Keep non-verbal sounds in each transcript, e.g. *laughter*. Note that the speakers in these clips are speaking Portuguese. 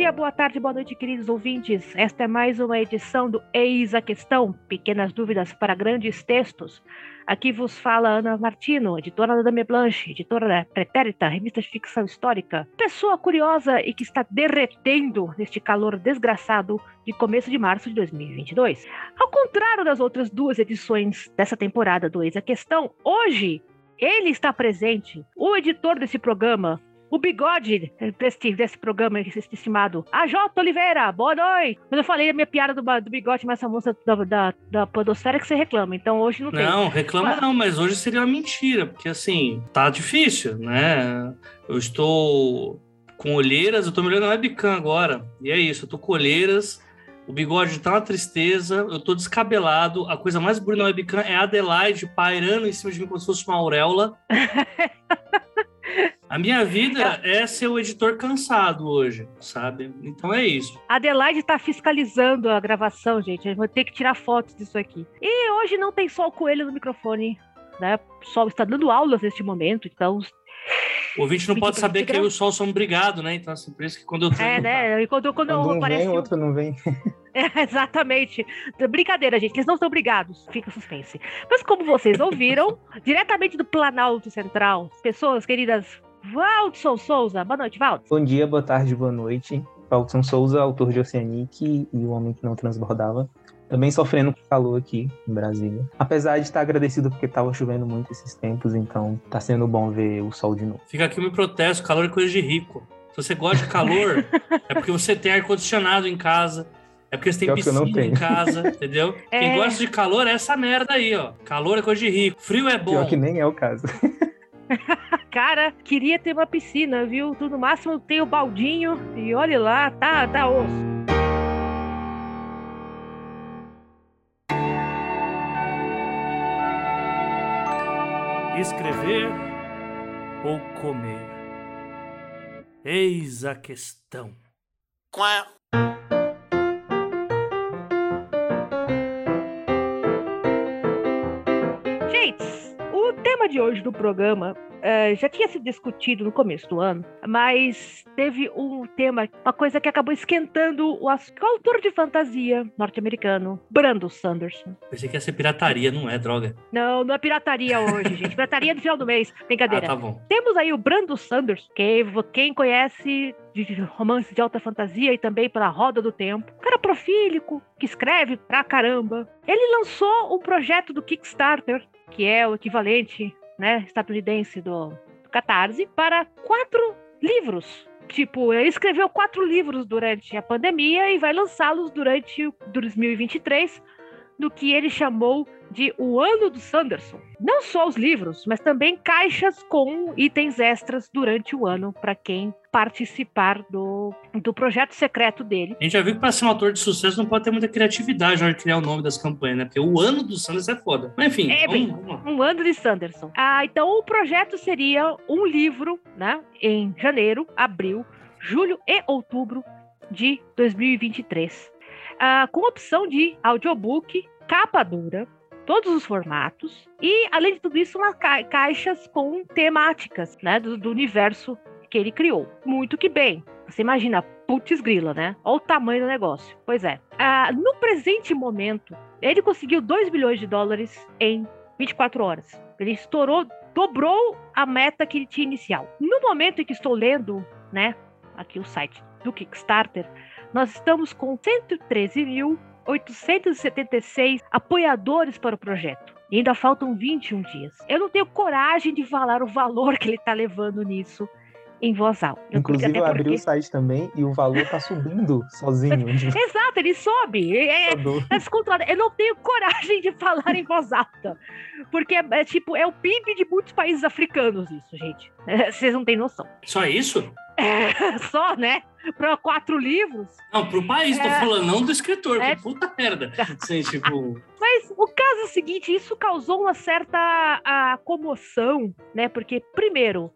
dia, boa tarde, boa noite, queridos ouvintes. Esta é mais uma edição do Eis a Questão, pequenas dúvidas para grandes textos. Aqui vos fala Ana Martino, editora da Dame Blanche, editora da Pretérita, revista de ficção histórica. Pessoa curiosa e que está derretendo neste calor desgraçado de começo de março de 2022. Ao contrário das outras duas edições dessa temporada do Eis a Questão, hoje ele está presente, o editor desse programa, o bigode desse, desse programa estimado. A J. Oliveira, boa noite. Quando eu falei a minha piada do, do bigode mais famosa da, da, da podosfera que você reclama, então hoje não tem. Não, reclama mas... não, mas hoje seria uma mentira, porque assim, tá difícil, né? Eu estou com olheiras, eu tô me olhando na webcam agora, e é isso, eu tô com olheiras, o bigode tá uma tristeza, eu tô descabelado, a coisa mais bonita na webcam é a Adelaide pairando em cima de mim como se fosse uma auréola. *laughs* A minha vida é ser o editor cansado hoje, sabe? Então é isso. A Adelaide tá fiscalizando a gravação, gente. Eu vou ter que tirar fotos disso aqui. E hoje não tem só o coelho no microfone, né? O Sol está dando aulas neste momento, então o ouvinte não pode saber que eu e o Sol somos brigados, né? Então, assim, por isso que quando eu É, né? E quando, quando, quando um aparece... vem, outro não vem. *laughs* É, exatamente. Brincadeira, gente, eles não são obrigados. Fica suspense. Mas como vocês ouviram, *laughs* diretamente do Planalto Central, pessoas queridas Valdson Souza. Boa noite, Valdson. Bom dia, boa tarde, boa noite. Valdson Souza, autor de Oceanic e O Homem que Não Transbordava. Também sofrendo com calor aqui em Brasília. Apesar de estar agradecido porque estava chovendo muito esses tempos, então tá sendo bom ver o sol de novo. Fica aqui o meu protesto: calor é coisa de rico. Se você gosta de calor, é porque você tem ar-condicionado em casa. É porque você tem Pior piscina em casa, entendeu? É... Quem gosta de calor é essa merda aí, ó. Calor é coisa de rico. Frio é bom. Pior que nem é o caso. *laughs* Cara, queria ter uma piscina, viu? Tu no máximo tem o baldinho e olhe lá, tá, tá osso. Escrever ou comer? Eis a questão. Quá. tema de hoje do programa uh, já tinha sido discutido no começo do ano, mas teve um tema, uma coisa que acabou esquentando o, o autor de fantasia norte-americano, Brandon Sanderson. Pensei que ia ser pirataria, não é droga. Não, não é pirataria hoje, gente. Pirataria no final do mês. *laughs* Brincadeira. Ah, tá bom. Temos aí o Brandon Sanderson, que quem conhece de romance de alta fantasia e também pela Roda do Tempo. cara profílico, que escreve pra caramba. Ele lançou um projeto do Kickstarter que é o equivalente né, estadunidense do, do Catarse, para quatro livros. Tipo, ele escreveu quatro livros durante a pandemia e vai lançá-los durante 2023, do que ele chamou de O Ano do Sanderson. Não só os livros, mas também caixas com itens extras durante o ano para quem participar do, do projeto secreto dele. A gente já viu que para ser um autor de sucesso não pode ter muita criatividade na hora de criar o nome das campanhas, né? Porque o ano do Sanderson é foda. Mas enfim, é, vamos, vamos um ano de Sanderson. Ah, então o projeto seria um livro, né? Em janeiro, abril, julho e outubro de 2023. Com opção de audiobook, capa dura, todos os formatos e, além de tudo isso, umas ca caixas com temáticas né, do, do, universo que ele criou. Muito que bem. Você imagina, putz grila, né? Olha o tamanho do negócio. Pois é. Ah, no presente momento, ele conseguiu 2 bilhões de dólares em 24 horas. Ele estourou, dobrou a meta que ele tinha inicial. No momento em que estou lendo, né, aqui o site do Kickstarter, nós estamos com 113 mil 876 apoiadores para o projeto. E ainda faltam 21 dias. Eu não tenho coragem de falar o valor que ele está levando nisso em voz alta. Inclusive, eu abri porque... o site também e o valor tá subindo *laughs* sozinho. Exato, ele sobe. É, é, tá descontrolado. Eu não tenho coragem de falar em voz alta. Porque é, é tipo, é o PIB de muitos países africanos, isso, gente. É, vocês não têm noção. Só isso? É, *laughs* só, né? Para quatro livros. Não, pro país, é, tô falando, não do escritor, é, puta merda. Assim, tipo... Mas o caso é o seguinte, isso causou uma certa a, comoção, né? Porque, primeiro,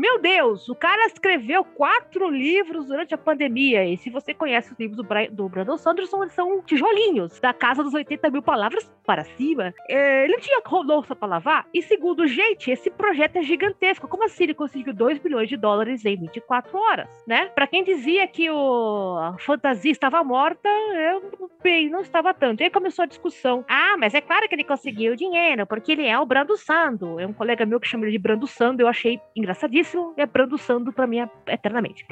Meu Deus, o cara escreveu quatro livros durante a pandemia. E se você conhece os livros do, Bra do Brandon Sanderson, eles são tijolinhos, da casa dos 80 mil palavras para cima. É, ele não tinha louça para lavar. E segundo, gente, esse projeto é gigantesco. Como assim ele conseguiu 2 bilhões de dólares em 24 horas, né? Para quem dizia que o a fantasia estava morta, eu bem, não estava tanto. E aí começou a discussão. Ah, mas é claro que ele conseguiu dinheiro, porque ele é o Brando Sando. É um colega meu que chama ele de Brando Sando, eu achei engraçadíssimo, e é Brando Sando pra mim eternamente.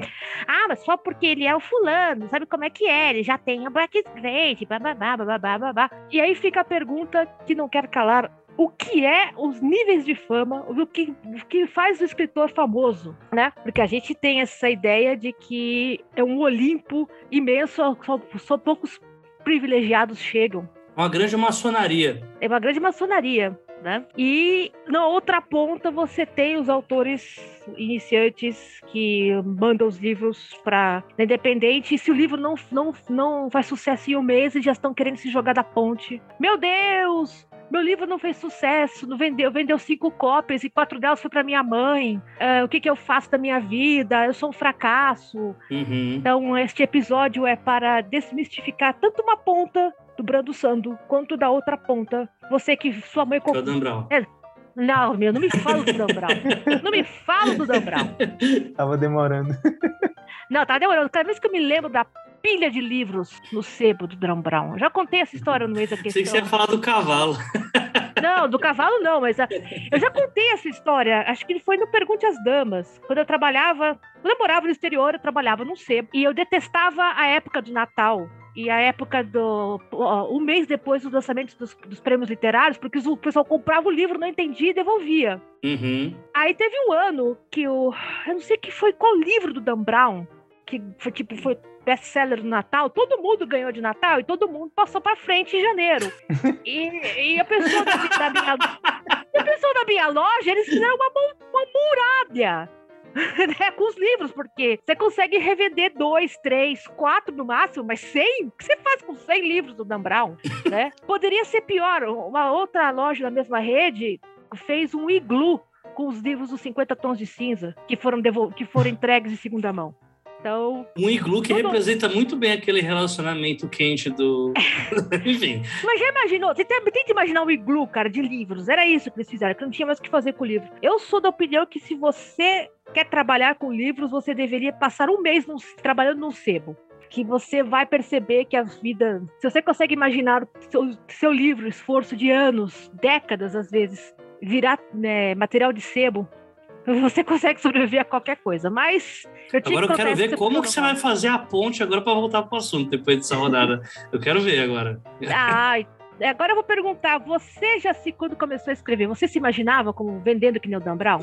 Ah, mas só porque ele é o fulano, sabe como é que é? Ele já tem a Black Straight, babá, babá, babá. E aí fica a pergunta que não quer calar o que é os níveis de fama, o que, o que faz o escritor famoso, né? Porque a gente tem essa ideia de que é um Olimpo imenso, só, só poucos privilegiados chegam. Uma grande maçonaria. É uma grande maçonaria. Né? E na outra ponta você tem os autores iniciantes que mandam os livros para independente. E se o livro não, não, não faz sucesso em um mês, eles já estão querendo se jogar da ponte. Meu Deus! Meu livro não fez sucesso, não vendeu, vendeu cinco cópias e quatro delas foi para minha mãe. Uh, o que, que eu faço da minha vida? Eu sou um fracasso. Uhum. Então, este episódio é para desmistificar tanto uma ponta do Brando Sando quanto da outra ponta. Você que sua mãe comprou. Dan É, não, meu, não me fala do Dan Brown. não me fala do Dan Brown. *laughs* Tava demorando. *laughs* Não, tava demorando. Cada vez que eu me lembro da pilha de livros no sebo do Dan Brown. Eu já contei essa história no mês da questão. Sei que você ia falar do cavalo. Não, do cavalo não, mas a, eu já contei essa história. Acho que foi no Pergunte às Damas. Quando eu trabalhava, quando eu morava no exterior, eu trabalhava num sebo. E eu detestava a época do Natal e a época do. um mês depois dos lançamentos dos, dos, prêmios literários, porque o pessoal comprava o livro, não entendia e devolvia. Uhum. Aí teve um ano que o. Eu não sei que foi qual livro do Dan Brown, que foi tipo, foi best-seller do Natal, todo mundo ganhou de Natal e todo mundo passou para frente em janeiro. *laughs* e, e, a pessoa da, da minha, a pessoa da minha loja, eles fizeram uma, uma muralha *laughs* né, com os livros, porque você consegue revender dois, três, quatro no máximo, mas cem? O que você faz com cem livros do Dan Brown? Né? *laughs* Poderia ser pior. Uma outra loja da mesma rede fez um iglu com os livros dos 50 tons de cinza que foram, que foram entregues em segunda mão. Então, um iglu que representa muito bem aquele relacionamento quente do. *laughs* Enfim. Mas já imaginou? Tenta, tenta imaginar um iglu, cara, de livros. Era isso que eles fizeram, que não tinha mais o que fazer com o livro. Eu sou da opinião que se você quer trabalhar com livros, você deveria passar um mês trabalhando num sebo que você vai perceber que a vida. Se você consegue imaginar seu, seu livro, esforço de anos, décadas às vezes, virar né, material de sebo, você consegue sobreviver a qualquer coisa. Mas eu Agora eu quero ver como que você vai fazer a ponte agora para voltar para o assunto depois dessa rodada. eu quero ver agora. Ai, agora eu vou perguntar: você já se, quando começou a escrever, você se imaginava como vendendo que nem o Dan Brown?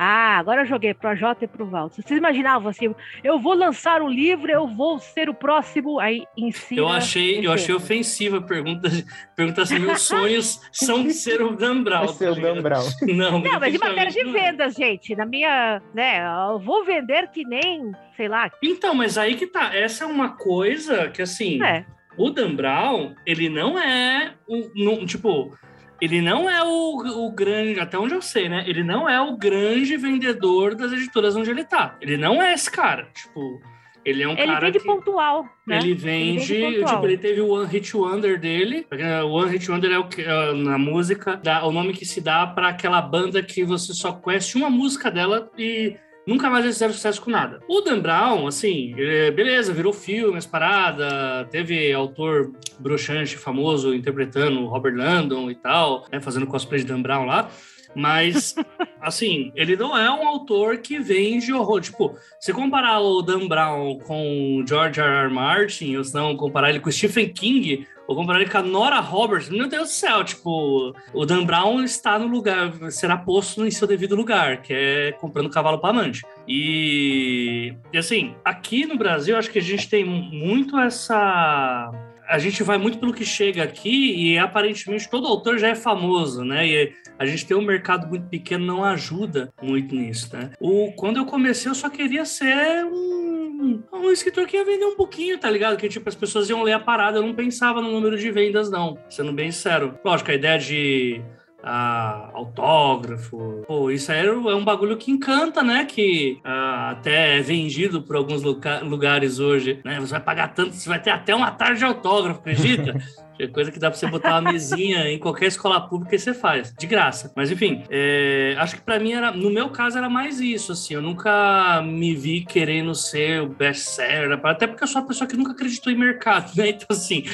Ah, agora eu joguei pro J e pro Val. Vocês imaginavam assim, eu vou lançar um livro, eu vou ser o próximo, aí em cima. Eu achei, eu achei ofensiva a pergunta, perguntar se meus sonhos *laughs* são ser o Dan Brown. Ser o tá Dan Brown. Não, não mas em matéria de vendas, gente, na minha, né, eu vou vender que nem, sei lá. Então, mas aí que tá, essa é uma coisa que assim, é. o Dan Brown, ele não é um, tipo, ele não é o, o grande, até onde eu sei, né? Ele não é o grande vendedor das editoras onde ele tá. Ele não é esse cara. Tipo, ele é um ele cara. Vende que, pontual, né? Ele vende. Ele vende tipo, ele teve o One Hit Wonder dele. O One Hit Wonder é o que, é, na música, dá, o nome que se dá para aquela banda que você só conhece uma música dela e nunca mais eles fizeram sucesso com nada. O Dan Brown, assim, beleza, virou filme, as parada, teve autor broxante famoso interpretando Robert Landon e tal, né, fazendo cosplay de Dan Brown lá. Mas, *laughs* assim, ele não é um autor que vende horror. Tipo, se comparar o Dan Brown com o George R. R. Martin, ou se não comparar ele com o Stephen King, ou comparar ele com a Nora Roberts, meu Deus do céu, tipo, o Dan Brown está no lugar, será posto em seu devido lugar, que é comprando cavalo para amante. E, e assim, aqui no Brasil, acho que a gente tem muito essa a gente vai muito pelo que chega aqui e aparentemente todo autor já é famoso, né? E a gente tem um mercado muito pequeno não ajuda muito nisso, né? O, quando eu comecei, eu só queria ser um, um escritor que ia vender um pouquinho, tá ligado? Que tipo, as pessoas iam ler a parada, eu não pensava no número de vendas, não, sendo bem sincero. Lógico, a ideia de a autógrafo. Pô, isso aí é um bagulho que encanta, né? Que ah, até é vendido por alguns lugares hoje, né? Você vai pagar tanto, você vai ter até uma tarde de autógrafo, acredita? *laughs* É coisa que dá para você botar uma mesinha em qualquer escola pública e você faz, de graça. Mas enfim, é, acho que para mim era, no meu caso era mais isso, assim. Eu nunca me vi querendo ser o best-seller, até porque eu sou uma pessoa que nunca acreditou em mercado, né? Então assim,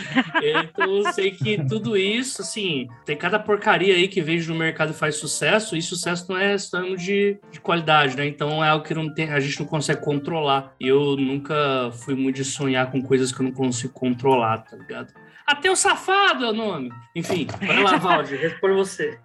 é, então eu sei que tudo isso, assim, tem cada porcaria aí que vejo no mercado e faz sucesso. E sucesso não é estamos de, de qualidade, né? Então é algo que não tem, a gente não consegue controlar. Eu nunca fui muito de sonhar com coisas que eu não consigo controlar, tá ligado? Até o safado é o nome. Enfim, vai lá, Valdir, responde você.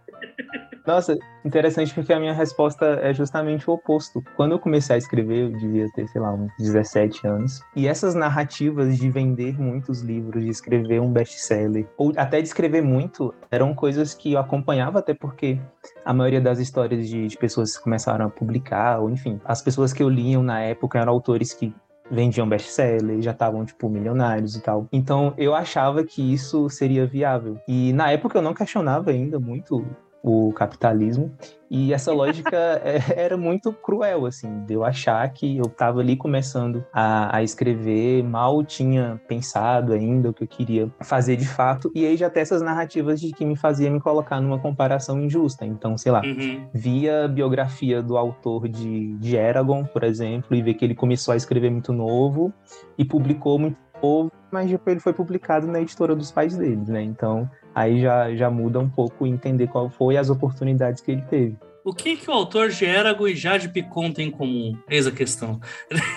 Nossa, interessante porque a minha resposta é justamente o oposto. Quando eu comecei a escrever, eu devia ter, sei lá, uns 17 anos. E essas narrativas de vender muitos livros, de escrever um best-seller, ou até de escrever muito, eram coisas que eu acompanhava, até porque a maioria das histórias de, de pessoas que começaram a publicar, ou enfim, as pessoas que eu liam na época eram autores que vendiam best-seller, já estavam, tipo, milionários e tal. Então, eu achava que isso seria viável. E na época eu não questionava ainda muito o capitalismo. E essa lógica *laughs* é, era muito cruel, assim, de eu achar que eu estava ali começando a, a, escrever, mal tinha pensado ainda o que eu queria fazer de fato, e aí já tem essas narrativas de que me fazia me colocar numa comparação injusta. Então, sei lá, uhum. via a biografia do autor de, de Eragon, por exemplo, e ver que ele começou a escrever muito novo e publicou muito novo, mas depois ele foi publicado na editora dos pais deles, né? Então, aí já, já muda um pouco entender qual foi as oportunidades que ele teve. O que, que o autor de Erago e Jade Picon tem em comum? Eis a questão.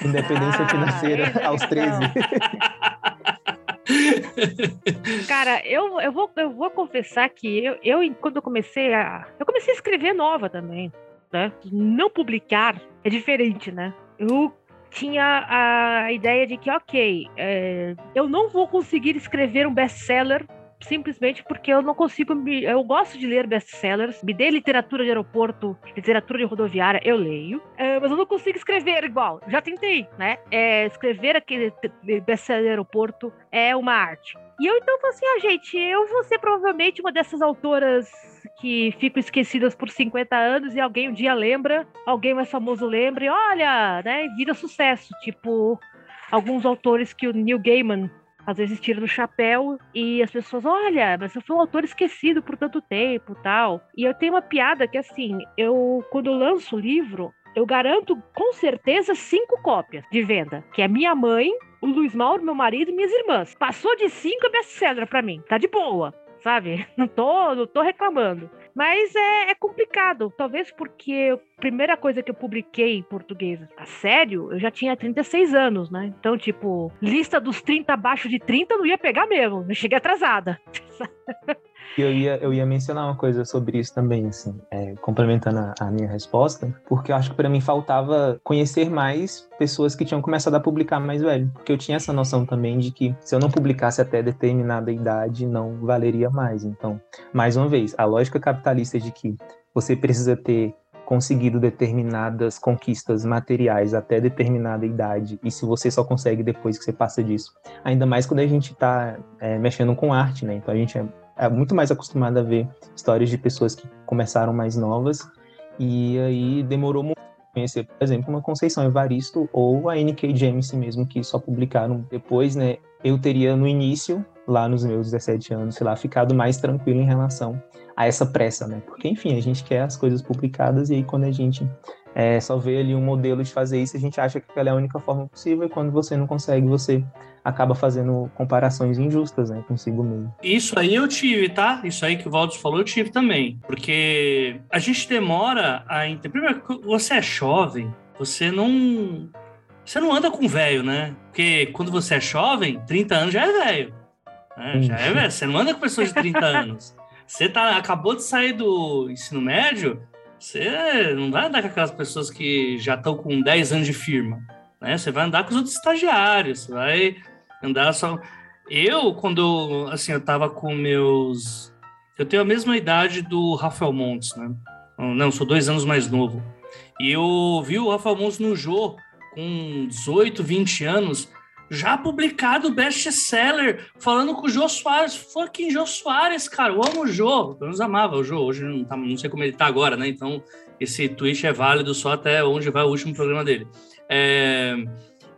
Independência financeira ah, aos 13. *laughs* Cara, eu, eu, vou, eu vou confessar que eu, eu, quando eu comecei a. Eu comecei a escrever nova também. Né? Não publicar é diferente, né? Eu tinha a ideia de que, ok, é, eu não vou conseguir escrever um best-seller simplesmente porque eu não consigo me. Eu gosto de ler best-sellers, me dê literatura de aeroporto, literatura de rodoviária, eu leio, é, mas eu não consigo escrever igual. Já tentei, né? É, escrever aquele best-seller de aeroporto é uma arte. E eu então falei assim: ah, gente, eu vou ser provavelmente uma dessas autoras que ficam esquecidas por 50 anos e alguém um dia lembra, alguém mais famoso lembra e olha, né? Vira sucesso. Tipo, alguns autores que o Neil Gaiman às vezes tira no chapéu e as pessoas, olha, mas eu fui um autor esquecido por tanto tempo tal. E eu tenho uma piada que assim, eu quando eu lanço o livro, eu garanto com certeza cinco cópias de venda, que é minha mãe, o Luiz Mauro, meu marido e minhas irmãs. Passou de cinco é best-seller pra mim, tá de boa, sabe? *laughs* Não tô, não tô reclamando. Mas é, é, complicado, talvez porque a primeira coisa que eu publiquei em português a sério, eu já tinha 36 anos, né? Então, tipo, lista dos 30 abaixo de 30 eu não ia pegar mesmo, eu cheguei atrasada. *laughs* Eu ia, eu ia mencionar uma coisa sobre isso também, assim, é, complementando a, a, minha resposta, porque eu acho que para mim faltava conhecer mais pessoas que tinham começado a publicar mais velho, porque eu tinha essa noção também de que se eu não publicasse até determinada idade, não valeria mais. Então, mais uma vez, a lógica capitalista de que você precisa ter conseguido determinadas conquistas materiais até determinada idade, e se você só consegue depois que você passa disso. Ainda mais quando a gente está é, mexendo com arte, né? Então a gente é é muito mais acostumado a ver histórias de pessoas que começaram mais novas e aí demorou muito conhecer, por exemplo, uma Conceição Evaristo ou a N.K. James mesmo, que só publicaram depois, né? Eu teria no início, lá nos meus 17 anos, sei lá, ficado mais tranquilo em relação a essa pressa, né? Porque, enfim, a gente quer as coisas publicadas e aí quando a gente é, só vê ali um modelo de fazer isso, a gente acha que aquela é a única forma possível e quando você não consegue, você acaba fazendo comparações injustas, né, consigo mesmo. Isso aí eu tive, tá? Isso aí que o Valdos falou, eu tive também. Porque a gente demora a entender. Primeiro, você é jovem, você não. Você não anda com velho, né? Porque quando você é jovem, 30 anos já é velho. Né? Já é *laughs* velho. Você não anda com pessoas de 30 anos. Você tá, acabou de sair do ensino médio, você não vai andar com aquelas pessoas que já estão com 10 anos de firma. Né? Você vai andar com os outros estagiários, vai andar só. Eu, quando assim, eu tava com meus. Eu tenho a mesma idade do Rafael Montes, né? Não, sou dois anos mais novo. E eu vi o Rafael Montes no Jô com 18, 20 anos, já publicado best-seller, falando com o Jô Soares. Fucking Jô Soares, cara. Eu amo o Jô. Eu menos amava o Jô. Hoje não, tá, não sei como ele tá agora, né? Então, esse tweet é válido só até onde vai o último programa dele. É,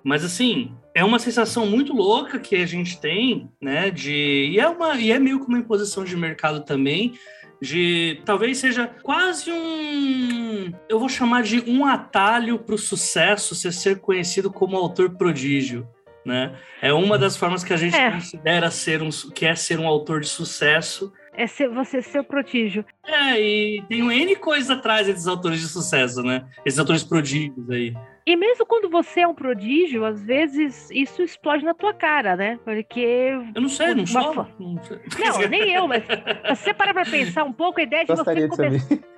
mas, assim, é uma sensação muito louca que a gente tem, né? De, e, é uma, e é meio que uma imposição de mercado também, de talvez seja quase um, eu vou chamar de um atalho para o sucesso ser ser conhecido como autor prodígio, né? É uma das formas que a gente é. considera ser um, que é ser um autor de sucesso. É ser, você ser o prodígio. É, e tem um N coisas atrás desses autores de sucesso, né? Esses autores prodígios aí. E mesmo quando você é um prodígio, às vezes isso explode na tua cara, né? Porque. Eu não sei, não sou. Não, não, nem eu, mas *laughs* se você parar pra pensar um pouco, a ideia de Gostaria você começar.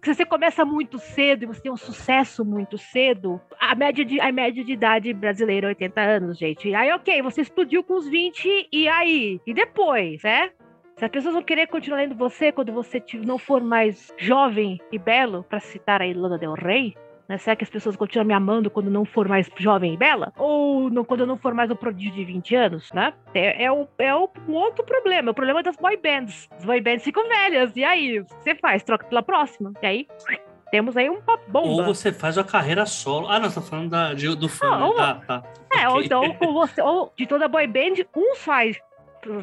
Que você começa muito cedo e você tem um sucesso muito cedo. A média de, a média de idade brasileira é 80 anos, gente. Aí, ok, você explodiu com os 20, e aí? E depois, né? Se as pessoas vão querer continuar lendo você quando você não for mais jovem e belo, para citar a Ilana Del Rey, né? Será que as pessoas continuam me amando quando não for mais jovem e bela? Ou quando eu não for mais o prodígio de 20 anos, né? É, é, o, é o, um outro problema. O problema das boy bands. As boy bands ficam velhas. E aí? O que você faz? Troca pela próxima. E aí? *laughs* Temos aí uma bomba. Ou você faz a carreira solo. Ah, não, você tá falando da, de, do fã. Ah, ou, tá, tá. É, okay. ou então *laughs* com você, ou de toda boy band, uns faz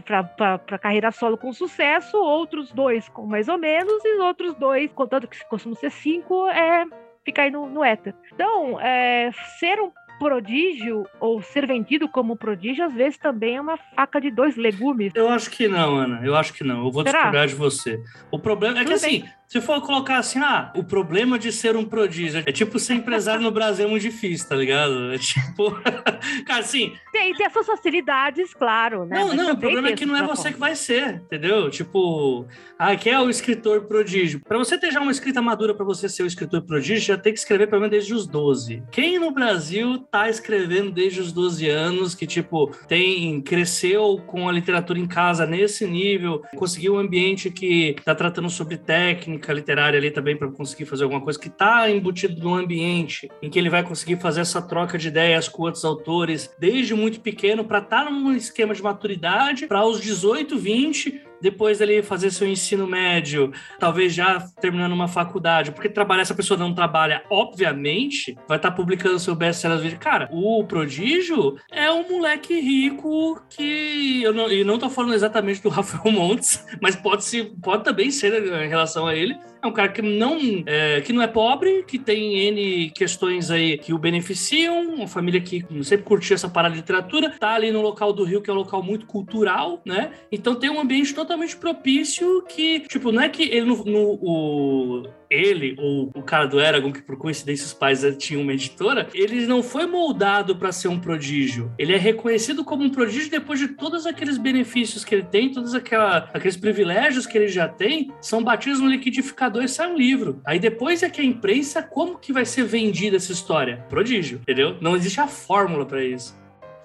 para carreira solo com sucesso, outros dois com mais ou menos, e outros dois, contando que costumam ser cinco, é fica aí no, no éter. Então, é, ser um prodígio ou ser vendido como prodígio às vezes também é uma faca de dois legumes. Eu acho que não, Ana. Eu acho que não. Eu vou Será? discordar de você. O problema é Tudo que assim, bem. Se for colocar assim, ah, o problema de ser um prodígio é tipo ser empresário no Brasil é muito difícil, tá ligado? É tipo. *laughs* Cara, assim. Tem, tem as suas facilidades, claro, né? Não, Mas não, o problema é que não é você que vai ser, entendeu? Tipo, ah, que é o escritor prodígio. Para você ter já uma escrita madura para você ser o escritor prodígio, já tem que escrever pelo menos desde os 12. Quem no Brasil tá escrevendo desde os 12 anos, que, tipo, tem, cresceu com a literatura em casa nesse nível, conseguiu um ambiente que tá tratando sobre técnica técnica literária ali também para conseguir fazer alguma coisa que está embutido num ambiente em que ele vai conseguir fazer essa troca de ideias com outros autores desde muito pequeno para estar tá num esquema de maturidade para os 18, 20 depois ele fazer seu ensino médio, talvez já terminando uma faculdade, porque trabalhar, essa pessoa não trabalha, obviamente, vai estar tá publicando seu best-seller. Cara, o Prodígio é um moleque rico que. Eu não, e não tô falando exatamente do *laughs* Rafael Montes, mas pode, ser, pode também ser em relação a ele. É um cara que não é, que não é pobre, que tem N questões aí que o beneficiam, uma família que sempre curtiu essa parada de literatura, tá ali no local do Rio, que é um local muito cultural, né? Então tem um ambiente totalmente propício que, tipo, não é que ele no, no o, ele ou o cara do Eragon, que por coincidência os pais tinham uma editora, ele não foi moldado para ser um prodígio. Ele é reconhecido como um prodígio depois de todos aqueles benefícios que ele tem, todos aquela, aqueles privilégios que ele já tem, são batidos no liquidificador e sai um livro. Aí depois é que a imprensa, como que vai ser vendida essa história? Prodígio, entendeu? Não existe a fórmula para isso.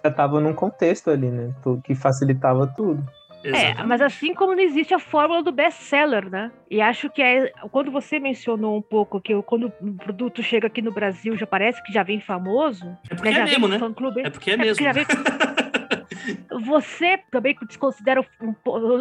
Já tava num contexto ali, né? Que facilitava tudo. É, mas assim como não existe a fórmula do best-seller, né? E acho que é quando você mencionou um pouco que quando o produto chega aqui no Brasil já parece que já vem famoso. É porque né? é mesmo, né? É porque é, é mesmo. Porque já vem... *laughs* Você também desconsidera,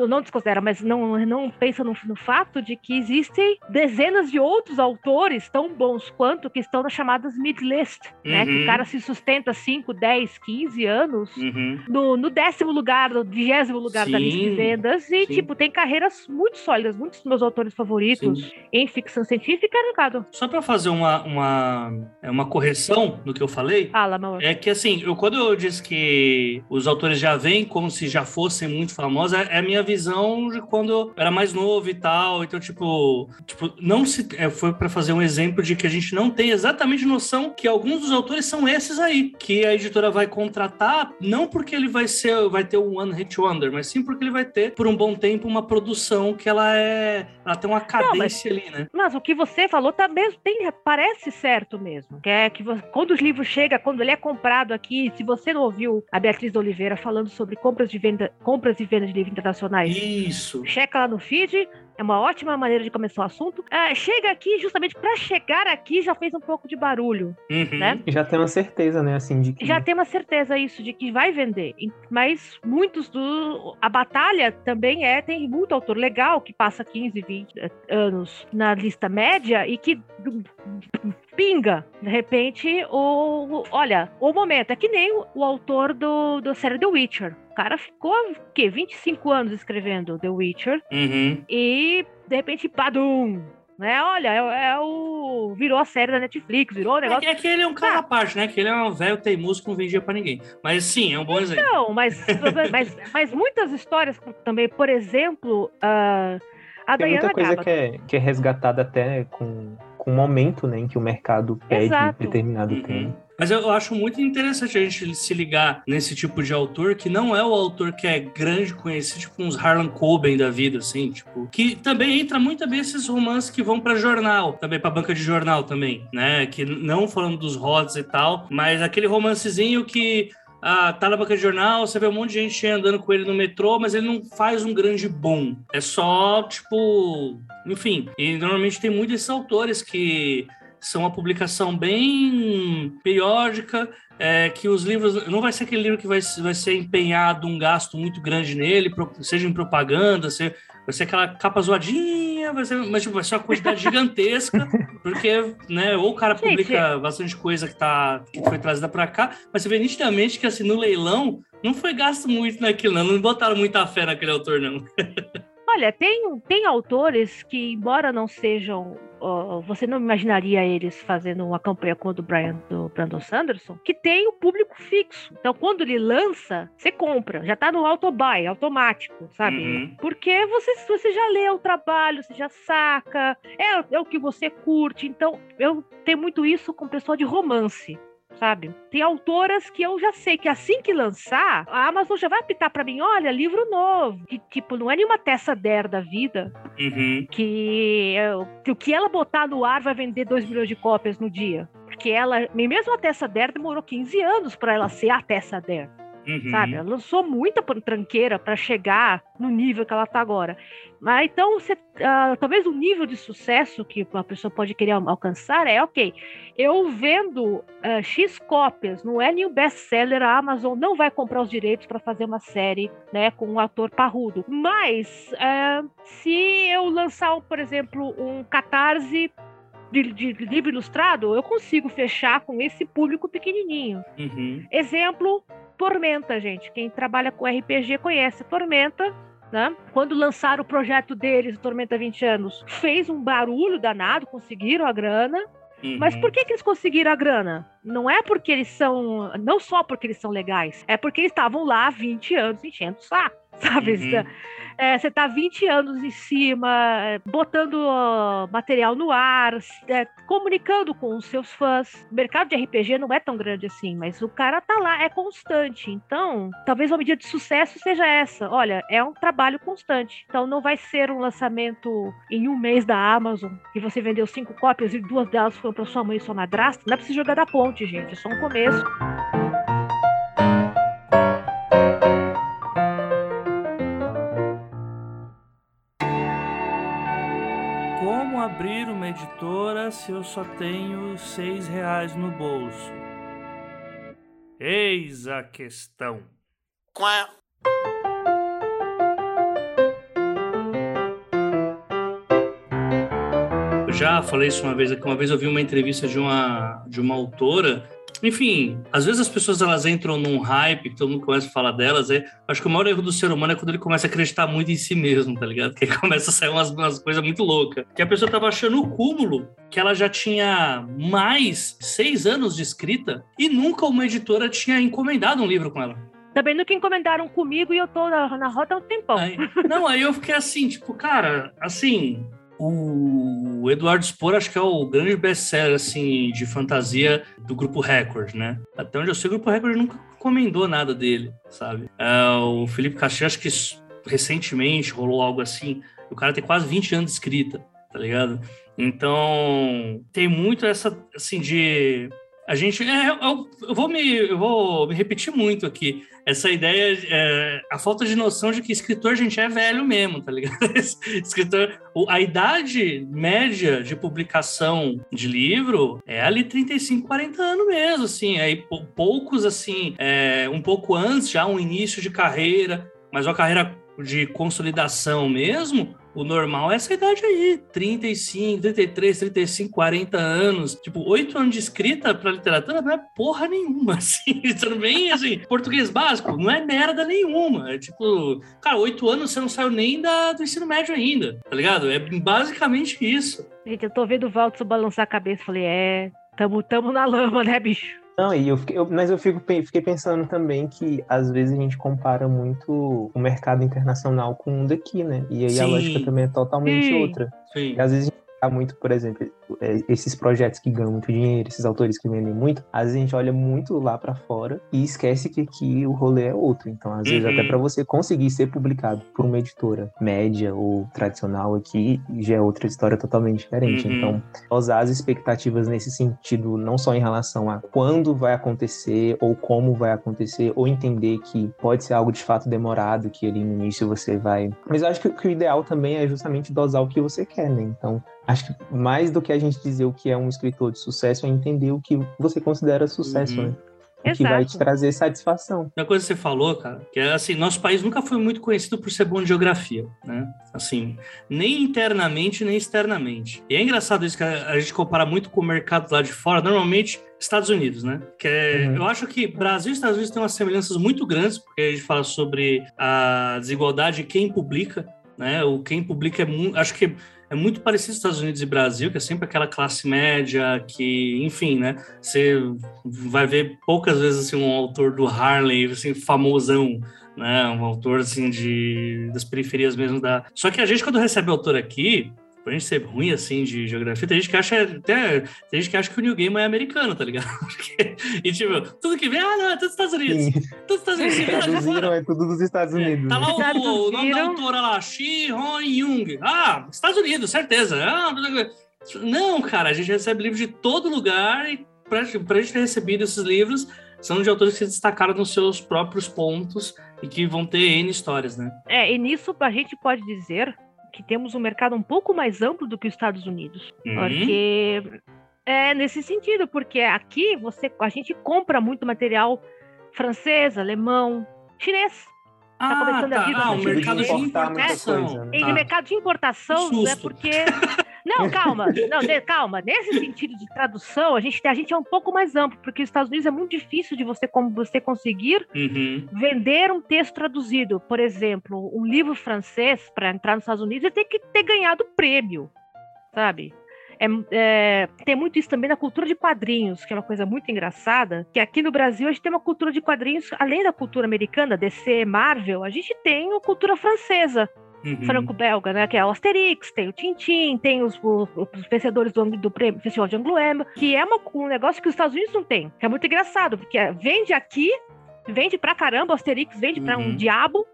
não desconsidera, mas não, não pensa no, no, fato de que existem dezenas de outros autores tão bons quanto que estão nas chamadas mid-list, uhum. né? Que o uhum. cara se sustenta 5, 10, 15 anos uhum. no, no, décimo lugar, no vigésimo lugar sim, da lista de vendas e, sim. tipo, tem carreiras muito sólidas. Muitos dos meus autores favoritos sim. em ficção científica, Ricardo. Só para fazer uma, uma, é, uma correção no que eu falei, Fala, é que, assim, eu, quando eu disse que os autores já vêm como se já fossem muito famosos, é, é a minha visão de quando eu era mais novo e tal. Então, tipo, tipo não se. É, foi para fazer um exemplo de que a gente não tem exatamente noção que alguns dos autores são esses aí, que a editora vai contratar, não porque ele vai ser, vai ter um One Hit Wonder, mas sim porque ele vai ter, por um bom tempo, uma produção que ela é. Ela tem uma cadência não, mas, ali, né? Mas o que você falou tá mesmo, tem, parece certo mesmo. Que é que quando os livros chegam, quando ele é comprado aqui, se você não ouviu a Beatriz Oliveira falando sobre compras de venda, compras e vendas de livros internacionais. Isso. Checa lá no feed, É uma ótima maneira de começar o assunto. É, chega aqui, justamente para chegar aqui, já fez um pouco de barulho, uhum. né? Já tem uma certeza, né, assim, de que... Já tem uma certeza isso, de que vai vender. Mas muitos do... A batalha também é, tem muito autor legal que passa 15, 20 eh, anos na lista média e que pinga, de repente, o. Olha, o momento. É que nem o, o autor do, do série The Witcher. O cara ficou, o quê? 25 anos escrevendo The Witcher. Uhum. E, de repente, padum! Né? Olha, é, é, o. Virou a série da Netflix, virou o é negócio. É, é que ele é um cara à parte, né? Que ele é um velho teimoso que não vendia pra ninguém. Mas sim, é um bom exemplo. Não, mas, *laughs* mas, mas muitas histórias também, por exemplo. Uh, a Tem muita coisa que é, que é resgatada até com com o momento né, em que o mercado pede Exato. determinado uhum. tema. Mas eu acho muito interessante a gente se ligar nesse tipo de autor, que não é o autor que é grande conhecido, tipo uns Harlan Coben da vida, assim, tipo, que também entra muito bem esses romances que vão para jornal, também para banca de jornal também, né? Que não falando dos rods e tal, mas aquele romancezinho que ah, tá na banca de jornal, você vê um monte de gente andando com ele no metrô, mas ele não faz um grande boom. É só, tipo, enfim. E normalmente tem muitos autores que são uma publicação bem periódica, é, que os livros não vai ser aquele livro que vai, vai ser empenhado um gasto muito grande nele, seja em propaganda, seja vai ser aquela capa zoadinha, vai ser, mas tipo, vai ser uma quantidade gigantesca, *laughs* porque, né, ou o cara publica Gente. bastante coisa que, tá, que foi trazida para cá, mas você vê nitidamente que, assim, no leilão, não foi gasto muito naquilo, não, não botaram muita fé naquele autor, não. *laughs* Olha, tem, tem autores que, embora não sejam. Você não imaginaria eles fazendo uma campanha com o Brian, do Brandon Sanderson, que tem o público fixo. Então, quando ele lança, você compra. Já tá no autobuy, automático, sabe? Uhum. Porque você, você já lê o trabalho, você já saca, é, é o que você curte. Então, eu tenho muito isso com pessoa de romance sabe? Tem autoras que eu já sei que assim que lançar, a Amazon já vai apitar para mim, olha, livro novo. Que, tipo, não é nenhuma Tessa Der da vida. Uhum. Que, que o que ela botar no ar vai vender 2 milhões de cópias no dia. Porque ela, mesmo a Tessa Der demorou 15 anos para ela ser a Tessa Der. Uhum. Sabe? Ela lançou muita tranqueira para chegar no nível que ela está agora. Mas então, você, uh, talvez o nível de sucesso que uma pessoa pode querer alcançar é, ok, eu vendo uh, X cópias, não é nenhum best-seller, a Amazon não vai comprar os direitos para fazer uma série né, com um ator parrudo. Mas, uh, se eu lançar, por exemplo, um catarse de, de, livro ilustrado, eu consigo fechar com esse público pequenininho. Uhum. Exemplo, Tormenta, gente. Quem trabalha com RPG conhece Tormenta. Né? Quando lançaram o projeto deles, Tormenta 20 anos, fez um barulho danado, conseguiram a grana. Uhum. Mas por que, que eles conseguiram a grana? Não é porque eles são. Não só porque eles são legais, é porque eles estavam lá há 20 anos enchendo o saco, *laughs* sabe? Uhum é, você tá 20 anos em cima, é, botando material no ar, é, comunicando com os seus fãs. O mercado de RPG não é tão grande assim, mas o cara tá lá, é constante. Então, talvez uma medida de sucesso seja essa. Olha, é um trabalho constante. Então, não vai ser um lançamento em um mês da Amazon que você vendeu cinco cópias e duas delas foram para sua mãe e sua madrasta. Não é preciso jogar da ponte, gente. É só um começo. Abrir uma editora se eu só tenho seis reais no bolso? Eis a questão. Quá. Eu já falei isso uma vez aqui. Uma vez eu vi uma entrevista de uma, de uma autora enfim, às vezes as pessoas elas entram num hype, que todo mundo começa a falar delas. É, acho que o maior erro do ser humano é quando ele começa a acreditar muito em si mesmo, tá ligado? Que *laughs* começa a sair umas, umas coisas muito loucas. Que a pessoa tava achando o cúmulo que ela já tinha mais seis anos de escrita e nunca uma editora tinha encomendado um livro com ela. Também nunca encomendaram comigo e eu tô na, na rota há um tempão. Aí, não, aí eu fiquei assim, tipo, cara, assim, o Eduardo Spor acho que é o grande best-seller assim, de fantasia do Grupo Record, né? Até onde eu sei, o Grupo Record nunca encomendou nada dele, sabe? É, o Felipe Castilho, acho que recentemente rolou algo assim. O cara tem quase 20 anos de escrita, tá ligado? Então, tem muito essa, assim, de a gente. É, eu, eu, vou me, eu vou me repetir muito aqui. Essa ideia, é, a falta de noção de que escritor, gente, é velho mesmo, tá ligado? *laughs* escritor, a idade média de publicação de livro é ali 35, 40 anos mesmo, assim. Aí poucos, assim, é, um pouco antes, já um início de carreira, mas uma carreira de consolidação mesmo, o normal é essa idade aí, 35, 33, 35, 40 anos. Tipo, oito anos de escrita pra literatura não é porra nenhuma, *laughs* assim. Também, assim, português básico não é merda nenhuma. É tipo, cara, oito anos você não saiu nem da, do ensino médio ainda, tá ligado? É basicamente isso. Gente, eu tô vendo o Valtso balançar a cabeça. Falei, é, tamo, tamo na lama, né, bicho? Não, e eu, fiquei, eu, mas eu fico, fiquei pensando também que às vezes a gente compara muito o mercado internacional com o daqui, né? E aí Sim. a lógica também é totalmente Sim. outra. Sim. E às vezes a gente muito, por exemplo, esses projetos que ganham muito dinheiro, esses autores que vendem muito, às vezes a gente olha muito lá para fora e esquece que aqui o rolê é outro. Então, às vezes, até uhum. para você conseguir ser publicado por uma editora média ou tradicional aqui, já é outra história totalmente diferente. Uhum. Então, usar as expectativas nesse sentido, não só em relação a quando vai acontecer ou como vai acontecer, ou entender que pode ser algo de fato demorado, que ali no início você vai. Mas eu acho que, que o ideal também é justamente dosar o que você quer, né? Então, acho que mais do que a gente dizer o que é um escritor de sucesso é entender o que você considera sucesso, uhum. né? O que vai te trazer satisfação. Uma coisa que você falou, cara, que é assim, nosso país nunca foi muito conhecido por ser bom de geografia, né? Assim, nem internamente, nem externamente. E é engraçado isso que a gente compara muito com o mercado lá de fora, normalmente Estados Unidos, né? Que é, uhum. eu acho que Brasil e Estados Unidos têm umas semelhanças muito grandes, porque a gente fala sobre a desigualdade de quem publica, né? O quem publica é muito, acho que é muito parecido Estados Unidos e Brasil, que é sempre aquela classe média que, enfim, né? Você vai ver poucas vezes assim um autor do Harley, assim, famosão, né? Um autor assim de das periferias mesmo da. Só que a gente quando recebe autor aqui, por a gente ser ruim assim de geografia, tem gente que acha até tem gente que acha que o New Game é americano, tá ligado? *laughs* Porque, e tipo, tudo que vem, ah, não, é tudo dos Estados Unidos. Sim. Tudo dos Estados Unidos. Traduziram, é tudo dos Estados Unidos. É, tá lá o, o, nome da autora lá, Shi Hon Jung. Ah, Estados Unidos, certeza. Ah, não, cara, a gente recebe livros de todo lugar e pra, pra gente ter recebido esses livros, são de autores que se destacaram nos seus próprios pontos e que vão ter N histórias, né? É, e nisso a gente pode dizer que temos um mercado um pouco mais amplo do que os Estados Unidos. Uhum. Porque é nesse sentido, porque aqui você a gente compra muito material francês, alemão, chinês. Tá ah, começando tá. a vida ah, o mercado de importação. Coisa, né? Em mercado de importação, né? Porque não, calma, não, de, calma. Nesse sentido de tradução, a gente, a gente é um pouco mais amplo, porque os Estados Unidos é muito difícil de você, como você conseguir uhum. vender um texto traduzido. Por exemplo, um livro francês, para entrar nos Estados Unidos, ele tem que ter ganhado prêmio, sabe? É, é, tem muito isso também na cultura de quadrinhos, que é uma coisa muito engraçada, que aqui no Brasil a gente tem uma cultura de quadrinhos, além da cultura americana, DC, Marvel, a gente tem a cultura francesa. Uhum. franco-belga, né? Que é o Asterix, tem o Tintin, tem os, os, os vencedores do, do prêmio, Festival de Angoulême, que é uma, um negócio que os Estados Unidos não tem. Que é muito engraçado, porque vende aqui, vende pra caramba, o Asterix vende uhum. pra um uhum. diabo,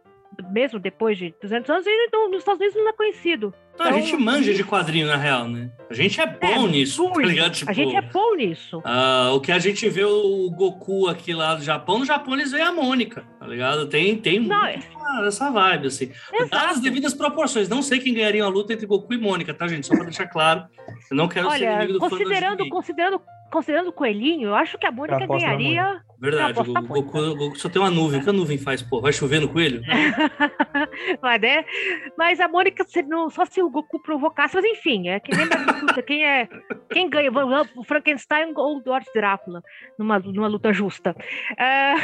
mesmo depois de 200 anos, e nos Estados Unidos não é conhecido. Então, a gente manja de quadrinho, na real, né? A gente é bom é, nisso, tá ligado? Tipo, a gente é bom nisso. Uh, o que a gente vê o Goku aqui lá do Japão, no Japão eles veem a Mônica, tá ligado? Tem, tem não, é... essa vibe, assim. Dadas as devidas proporções. Não sei quem ganharia a luta entre Goku e Mônica, tá, gente? Só pra deixar claro. Eu não quero Olha, ser inimigo do considerando, considerando considerando o coelhinho, eu acho que a Mônica ganharia. Verdade, o Goku, Goku só tem uma nuvem. O que a nuvem faz, pô? Vai chover no coelho? *laughs* mas, né? mas a Mônica, se não, só se o Goku provocasse, mas enfim, é que nem luta, quem é. Quem ganha? O Frankenstein ou o Lord Drácula numa, numa luta justa. É,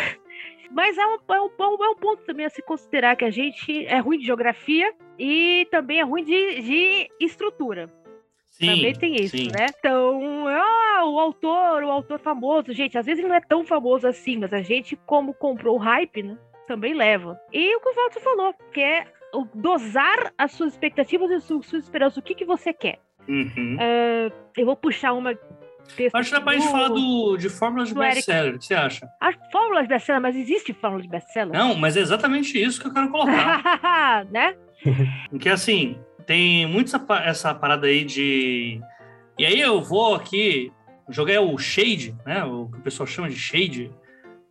mas é um, é, um, é um ponto também a se considerar que a gente é ruim de geografia e também é ruim de, de estrutura. Sim, Também tem isso, sim. né? Então, ah, o autor, o autor famoso, gente, às vezes ele não é tão famoso assim, mas a gente, como comprou o hype, né? Também leva. E o que o Walter falou, que é dosar as suas expectativas e as suas, esperanças. O que, que você quer? Uhum. Uh, eu vou puxar uma Acho que dá pra gente falar do, de fórmulas de best-seller. O que você acha? As fórmulas de best-seller, mas existe fórmula de best-seller? Não, mas é exatamente isso que eu quero colocar. *laughs* né? Porque assim, tem muito essa, essa parada aí de. E aí eu vou aqui O jogo é o Shade, né? O que o pessoal chama de Shade,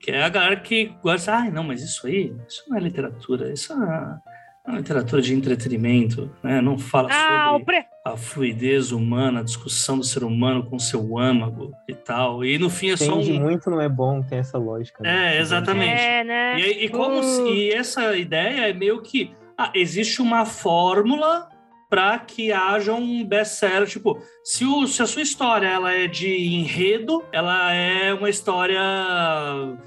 que é a galera que gosta, ah, não, mas isso aí, isso não é literatura, isso é uma, é uma literatura de entretenimento, né? Não fala Ah, sobre pre... a fluidez humana, a discussão do ser humano com seu âmago e tal. E no fim é só Entende um. muito não é bom, tem essa lógica. né? É, exatamente. É, né? E, e como Uh. se- e essa ideia é meio que ah, existe uma fórmula para que haja um best-seller, tipo, se, o, se a sua história ela é de enredo, ela é uma história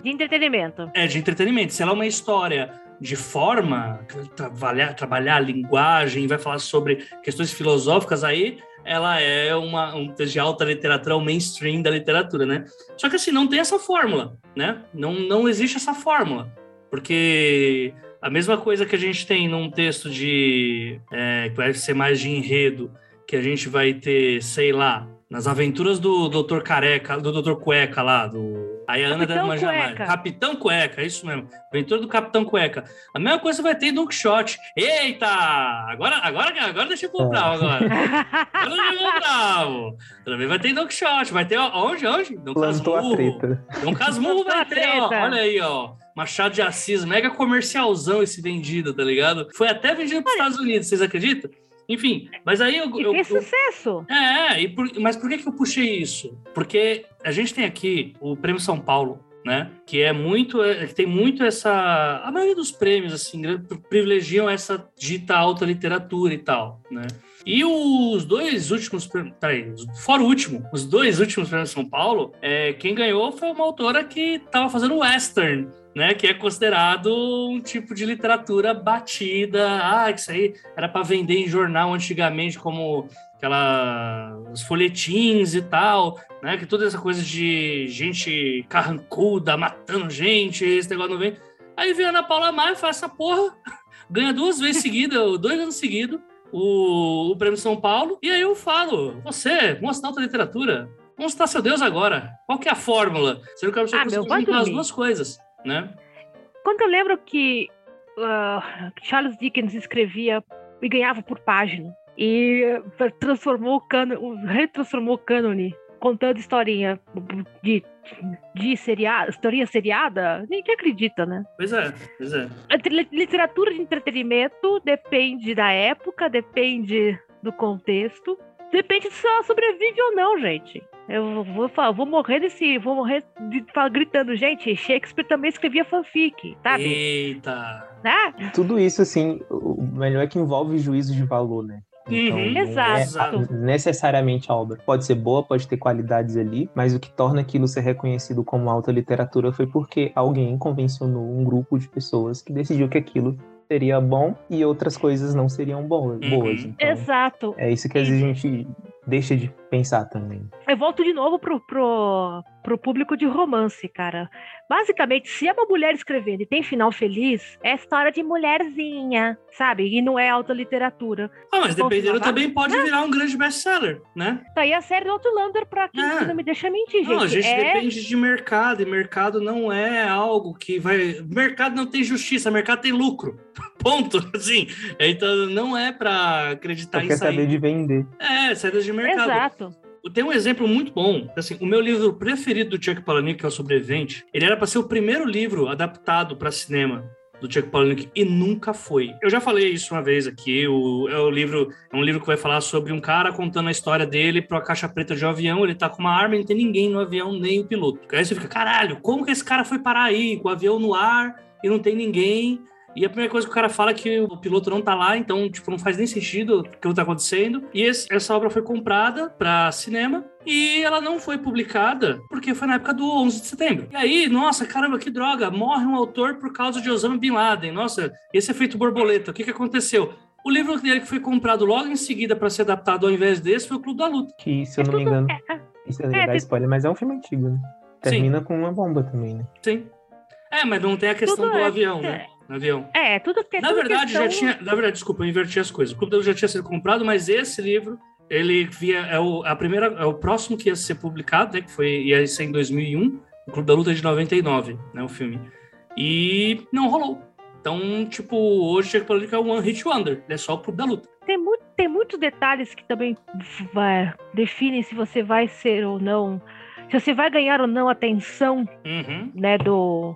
De entretenimento. é de entretenimento. Se ela é uma história de forma, trabalhar, trabalhar a linguagem, vai falar sobre questões filosóficas, aí ela é uma um de alta literatura, o mainstream da literatura, né? Só que assim, não tem essa fórmula, né? Não, não existe essa fórmula. Porque a mesma coisa que a gente tem num texto de. é, que vai ser mais de enredo, que a gente vai ter, sei lá, nas aventuras do Dr. Careca, do Dr. Cueca lá, do. Aí a Ana deve Capitão manjar mais. Capitão Cueca, é isso mesmo. Aventura do Capitão Cueca. A mesma coisa vai ter em Don Quixote. Eita! Agora, agora, agora deixa eu comprar agora. *laughs* Agora deixa eu comprar. pô. Também vai ter em Don Quixote. Vai ter onde? Onde? Dom Plantou Casmurro. Dom Casmurro vai ter, ó. Olha aí, ó. Machado de Assis, mega comercialzão esse vendido, tá ligado? Foi até vendido para os Estados Unidos, vocês acreditam? Enfim, mas aí eu, E eu- eu- sucesso. é, e por- mas por que, que eu puxei isso? Porque a gente tem aqui o Prêmio São Paulo, né? Que é muito, é, tem muito essa. A maioria dos prêmios, assim, privilegiam essa dita alta literatura e tal, né? E os dois últimos, peraí, fora o último, os dois últimos prêmios de São Paulo, é, quem ganhou foi uma autora que estava fazendo western, né? Que é considerado um tipo de literatura batida. Ah, isso aí era para vender em jornal antigamente como aquela os folhetins e tal, né? Que toda essa coisa de gente carrancuda matando gente, esse negócio não vem. Aí vem a Ana Paula Maia faz essa porra, *laughs* ganha duas vezes seguida, dois anos seguidos, o, o Prêmio São Paulo. E aí eu falo, você, da alta literatura, vamos citar seu Deus agora. Qual que é a fórmula? Você não quer Ah, meu, juntar as duas coisas, né? Quando eu lembro que ah, Charles Dickens escrevia e ganhava por página. E eh, transformou o cânone, retransformou o cânone, contando historinha de, de seriada, historinha seriada, ninguém acredita, né? Pois é, pois é. A literatura de entretenimento depende da época, depende do contexto, depende se ela sobrevive ou não, gente. Eu vou, vou morrer desse. Vou morrer de, gritando, gente. Shakespeare também escrevia fanfic, sabe? Eita. Né? Tudo isso, assim, o melhor é que envolve juízo de valor, né? Então, Uhum, é exato. a- necessariamente a obra pode ser boa, pode ter qualidades ali, mas o que torna aquilo ser reconhecido como alta literatura foi porque alguém convencionou um grupo de pessoas que decidiu que aquilo seria bom e outras coisas não seriam boas. Uhum. boas. Então, Exato. é isso que às vezes a gente deixa de pensar também. Eu volto de novo pro, pro, pro público de romance, cara. Basicamente, se é uma mulher escrevendo e tem final feliz, é história de mulherzinha, sabe? E não é alta literatura. Ah, mas Posso dependendo também pode virar um grande best-seller, né? Tá aí a série do Outlander pra quem É. não me deixa mentir, gente. Não, a gente é... depende de mercado, e mercado não é algo que vai. Mercado não tem justiça, mercado tem lucro. *laughs* Ponto. Assim. Então não é pra acreditar Só quer isso aí. saber de vender. É, saídas de mercado. Exato. Tem um exemplo muito bom. Assim, o meu livro preferido do Chuck Palahniuk, que é o Sobrevivente, ele era para ser o primeiro livro adaptado para cinema do Chuck Palahniuk e nunca foi. Eu já falei isso uma vez aqui. O, é o livro é um livro que vai falar sobre um cara contando a história dele para a caixa preta de um avião. Ele tá com uma arma e não tem ninguém no avião, nem o piloto. Aí você fica, caralho, como que esse cara foi parar aí com o avião no ar e não tem ninguém? E a primeira coisa que o cara fala é que o piloto não tá lá, então, tipo, não faz nem sentido o que tá acontecendo. E esse- essa obra foi comprada para cinema e ela não foi publicada porque foi na época do 11 de setembro. E aí, nossa, caramba, que droga, morre um autor por causa de Osama Bin Laden. Nossa, esse efeito borboleta, o que que aconteceu? O livro dele que foi comprado logo em seguida para ser adaptado ao invés desse foi o Clube da Luta. Que, se eu É não me engano, é, é, isso é, É, spoiler, mas é um filme antigo, né? Termina com uma bomba também, né? Sim. É, mas não tem a questão Tudo do é- avião, né? No avião. É, tudo que Na tudo verdade, já questão- tinha. Na verdade, desculpa, eu inverti as coisas. O Clube da Luta já tinha sido comprado, mas esse livro, ele via. É o, a primeira, é o próximo que ia ser publicado, né? Que foi, ia ser em 2001. O Clube da Luta é de 99, né? O filme. E não rolou. Então, tipo, hoje é um One Hit Wonder. É só o Clube da Luta. Tem, muito, tem muitos detalhes que também vai, definem se você vai ser ou não, se você vai ganhar ou não atenção Uhum. né, do,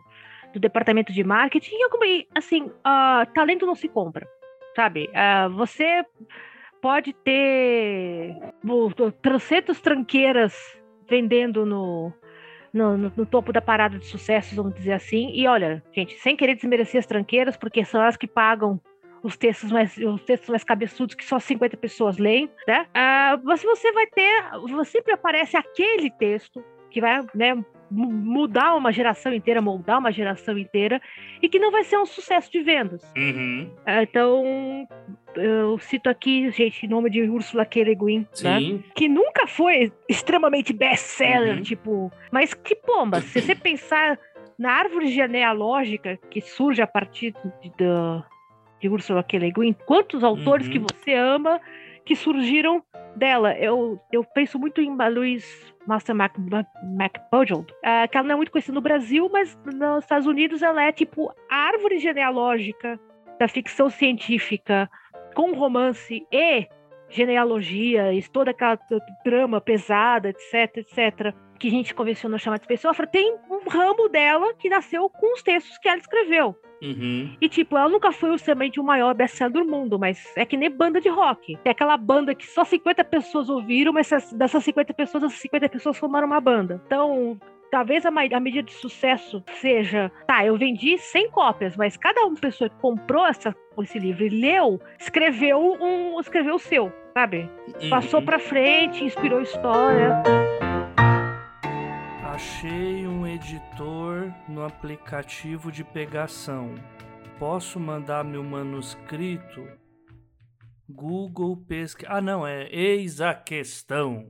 do departamento de marketing. E alguma- e, assim, ah, talento não se compra, sabe? Ah, você pode ter o- trocentos tranqueiras vendendo no, no, no- no topo da parada de sucessos, vamos dizer assim. E olha, gente, sem querer desmerecer as tranqueiras, porque são elas que pagam os textos mais os textos mais cabeçudos que só 50 pessoas leem, né? Ah, mas você vai ter, sempre aparece aquele texto que vai, né, mudar uma geração inteira, moldar uma geração inteira e que não vai ser um sucesso de vendas. Uhum. Ah, Então, eu cito aqui, gente, em nome de Ursula K. Le Guin, né? Que nunca foi extremamente best-seller, Uhum. tipo, mas que pomba, se você pensar na árvore genealógica que surge a partir de, da- de Ursula K. Le Guin, quantos autores Uhum. que você ama que surgiram dela? Eu, eu penso muito em Louise Master Mac, Mac, ah, que ela não é muito conhecida no Brasil, mas nos Estados Unidos ela é tipo a árvore genealógica da ficção científica com romance e genealogias, toda aquela trama pesada, etc, etc, que a gente convencionou chamar de Opera, tem um ramo dela que nasceu com os textos que ela escreveu. Uhum. E, tipo, ela nunca foi somente o maior best-seller do mundo, mas é que nem banda de rock. Tem aquela banda que só 50 pessoas ouviram, mas essas- dessas 50 pessoas, essas 50 pessoas formaram uma banda. Então, talvez a, a medida de sucesso seja, tá, eu vendi 100 cópias, mas cada uma pessoa que comprou essa, esse livro e leu, escreveu um, escreveu o seu, sabe? Passou Uhum. pra frente, inspirou história. Achei um editor no aplicativo de pegação. Posso mandar meu manuscrito? Google pesquisa. Ah, não, é eis a questão.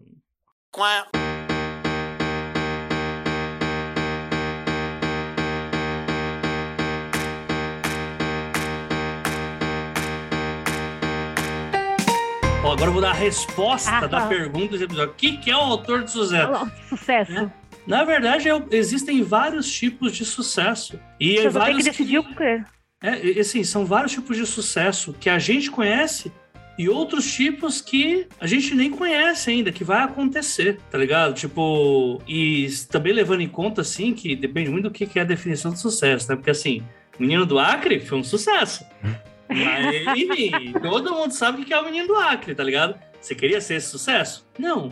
Ó, agora eu vou dar a resposta Ah, da tá. pergunta desse episódio. O que, que é o autor de lá, Sucesso. É. Na verdade, é- existem vários tipos de sucesso. E Você só tem vários que decidir o que. É, assim, são vários tipos de sucesso que a gente conhece e outros tipos que a gente nem conhece ainda, que vai acontecer, tá ligado? Tipo, e também levando em conta, assim, que depende muito do que que é a definição de sucesso, né? Porque, assim, Menino do Acre foi um sucesso. Mas, enfim, *laughs* todo mundo sabe o que é o Menino do Acre, tá ligado? Você queria ser esse sucesso? Não.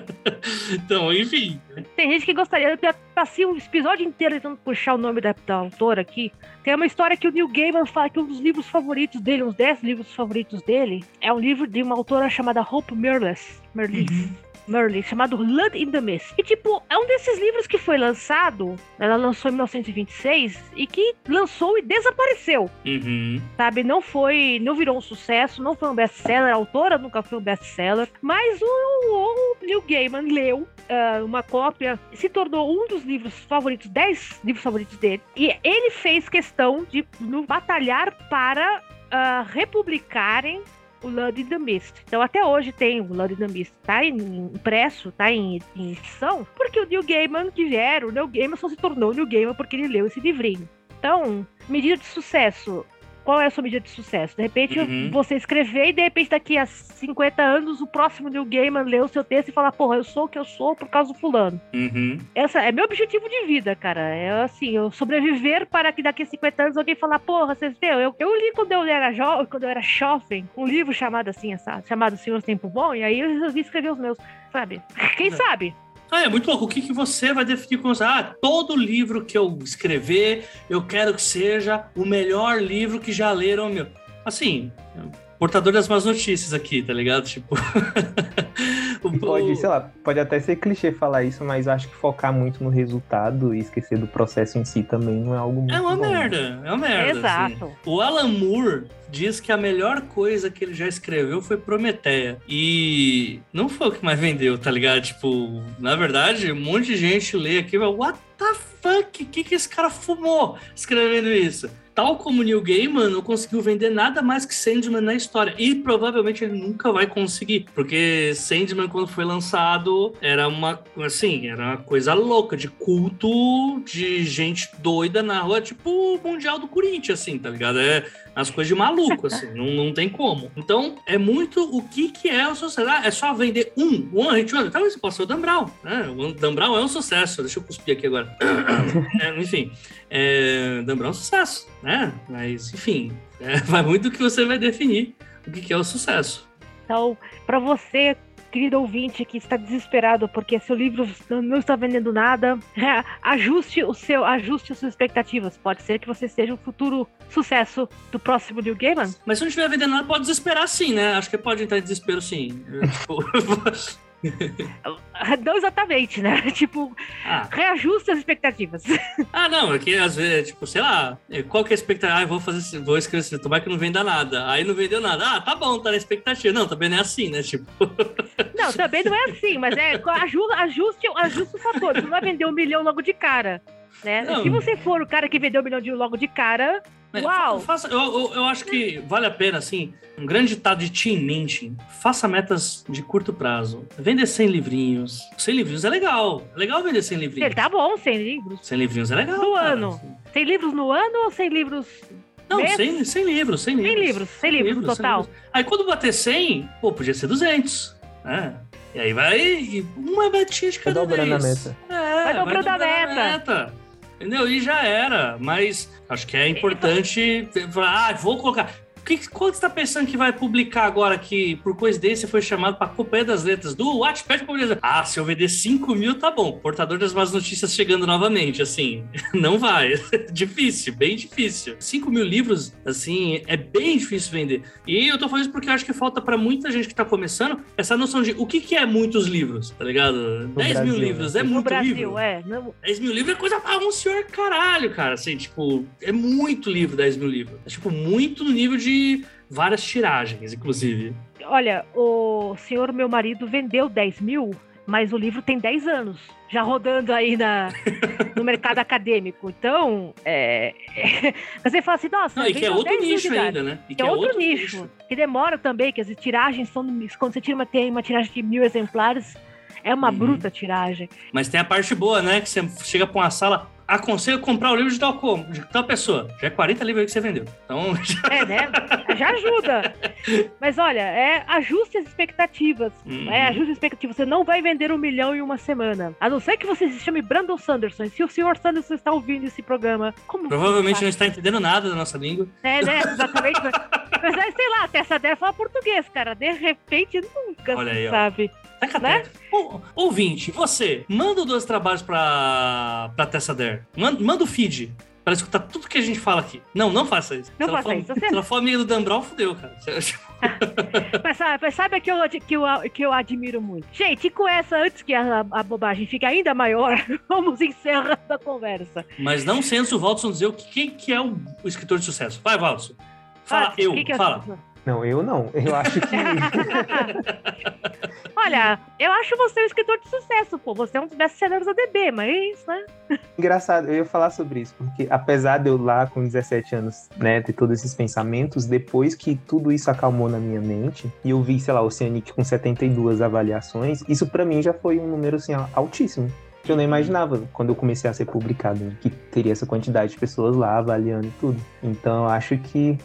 *laughs* então, enfim. Tem gente que gostaria. Eu passei um episódio inteiro tentando puxar o nome da, da autora aqui. Tem uma história que o Neil Gaiman fala que um dos livros favoritos dele, uns 10 livros favoritos dele, é um livro de uma autora chamada Hope Mirrlees. Mirrlees. Merlin, chamado Blood in the Mist. E, tipo, é um desses livros que foi lançado, ela lançou em 1926, e que lançou e desapareceu, Uhum. sabe? Não foi, não virou um sucesso, não foi um best-seller, a autora nunca foi um best-seller, mas o, o Neil Gaiman leu ah, uma cópia, se tornou um dos livros favoritos, 10 livros favoritos dele, e ele fez questão de no, batalhar para ah, republicarem o Blood in the Mist. Então até hoje tem o Blood in the Mist, tá impresso, tá em, em edição, porque o Neil Gaiman que vieram, o Neil Gaiman só se tornou Neil Gaiman porque ele leu esse livrinho. Então, medida de sucesso. Qual é a sua medida de sucesso? De repente, Uhum. você escrever e de repente daqui a 50 anos o próximo Neil Gaiman lê o seu texto e fala, porra, eu sou o que eu sou por causa do fulano. Uhum. Essa é meu objetivo de vida, cara. É assim, eu sobreviver para que daqui a 50 anos alguém falar, porra, vocês viram? Eu, eu li quando eu era jovem, quando eu era jovem, um livro chamado assim, essa, chamado Senhor Tempo Bom, e aí eu resolvi escrever os meus, sabe? Quem sabe? Ah, é muito louco. O que, que você vai definir como... Ah, todo livro que eu escrever, eu quero que seja o melhor livro que já leram meu. Assim, portador das más notícias aqui, tá ligado? Tipo... *laughs* Pode, sei lá, pode até ser clichê falar isso, mas eu acho que focar muito no resultado e esquecer do processo em si também não é algo muito É uma bom. merda, é uma merda. assim. Exato. O Alan Moore diz que a melhor coisa que ele já escreveu foi Prometeia. E não foi o que mais vendeu, tá ligado? Tipo, na verdade, um monte de gente lê aqui e fala, what the fuck? O que, que esse cara fumou escrevendo isso? Tal como Neil Gaiman não conseguiu vender nada mais que Sandman na história. E provavelmente ele nunca vai conseguir, porque Sandman quando foi lançado, era uma, assim, era uma coisa louca, de culto, de gente doida na rua, tipo o Mundial do Corinthians, assim, tá ligado? É as coisas de maluco, assim, não, não tem como. Então, é muito o que que é o sucesso. Ah, é só vender um, One Hit Wonder. Talvez possa ser o Dan Brown, né? O Dan Brown é um sucesso. Deixa eu cuspir aqui agora. *coughs* é, enfim, é, Brown é um sucesso, né? Mas, enfim, é, *laughs* vai muito do que você vai definir o que que é o sucesso. Então, para você, querido ouvinte que está desesperado porque seu livro não está vendendo nada, *laughs* ajuste o seu, ajuste as suas expectativas. Pode ser que você seja o futuro sucesso do próximo New Gaiman. Mas se não estiver vendendo nada, pode desesperar sim, né? Acho que pode entrar em desespero sim. *laughs* *laughs* Não exatamente, né? *laughs* Tipo, ah. reajuste as expectativas. *laughs* Ah, não, é que às vezes, tipo, sei lá, qual que é a expectativa? Ah, vou fazer, vou escrever assim, tomar que não venda nada. Aí não vendeu nada. Ah, tá bom, tá na expectativa. Não, também não é assim, né? Tipo. Não, também não é assim, mas é ajuste, ajuste o fator. Você não vai vender um milhão logo de cara. Né? Se você for o cara que vendeu um milhão de logo de cara, Uau! Faça, eu, eu, eu, acho que vale a pena, assim, um grande ditado de Team Mint. Faça metas de curto prazo. Vender 100 livrinhos. 100 livrinhos é legal. É legal vender 100 livrinhos. Ele tá bom, 100 livros. 100 livrinhos é legal. No cara. ano. 100 livros no ano ou 100 livros... Não, 100, 100 livros, 100 livros. 100 livros, 100 livros no total. Livros. Aí quando bater 100, pô, podia ser 200. Né? E aí vai uma metinha de cada vai vez. a meta. É, vai dobrando a meta. meta. Entendeu? E já era. Mas acho que é importante falar, ah, vou colocar que, qual você está pensando que vai publicar agora que, por coincidência, foi chamado para Companhia das Letras do Watchpad Companhia Ah, se eu vender 5 mil, tá bom. Portador das más notícias chegando novamente, assim, *laughs* não vai. *laughs* difícil, bem difícil. 5 mil livros, assim, é bem difícil vender. E eu tô falando isso porque eu acho que falta para muita gente que tá começando essa noção de o que, que é muitos livros, tá ligado? No 10 Brasil, mil livros, né? é muito Brasil, livro. É, não... 10 mil livros é coisa para um senhor caralho, cara. Assim, tipo, é muito livro, 10 mil livros. É, tipo, muito no nível de várias tiragens, inclusive. Olha, o senhor meu marido vendeu 10 mil, mas o livro tem 10 anos, já rodando aí na, no mercado *laughs* acadêmico. Então, é, é, você fala assim, nossa, Não, e que é outro nicho ainda, né? E que, é, é outro, outro nicho, nicho, que demora também, que as tiragens são, quando você tira uma, tem uma tiragem de mil exemplares, é uma uhum. bruta tiragem. Mas tem a parte boa, né? Que você chega pra uma sala, aconselho comprar o livro de tal, como, de tal pessoa. Já é 40 livros que você vendeu. Então. *laughs* É, né? Já ajuda. Mas olha, é ajuste as expectativas. Uhum. É, ajuste as expectativas. Você não vai vender um milhão em uma semana. A não ser que você se chame Brandon Sanderson. Se o senhor Sanderson está ouvindo esse programa, como. Provavelmente não está entendendo nada da nossa língua. É, né? Exatamente. mas aí, sei lá, a Tessa dela fala português, cara. De repente, nunca olha aí, sabe. Ó. Né? ouvinte, você, manda dois trabalhos pra, pra Tessa Dare. Manda, manda o feed para escutar tudo que a gente fala aqui. Não, não faça isso. Não se faça for, isso. Você... Se ela for amiga do Dan Brown, fudeu, cara. *laughs* mas, sabe, mas sabe que eu, que, eu, que eu admiro muito? Gente, e com essa, antes que a, a bobagem fique ainda maior, *laughs* vamos encerrando a conversa. Mas não senso o Waltson dizer o que, quem que é o, o escritor de sucesso. Vai, Waltson. Fala, ah, eu. Que que é fala. Não, eu não. Eu acho que. *laughs* Olha, eu acho você um escritor de sucesso, pô. Você é um dos best-sellers ADB, mas, né? Engraçado, eu ia falar sobre isso, porque apesar de eu lá com 17 anos, né, ter todos esses pensamentos, depois que tudo isso acalmou na minha mente, e eu vi, sei lá, o Oceanic com 72 avaliações, isso para mim já foi um número, assim, altíssimo que eu nem imaginava quando eu comecei a ser publicado, né? que teria essa quantidade de pessoas lá avaliando tudo. Então, eu acho que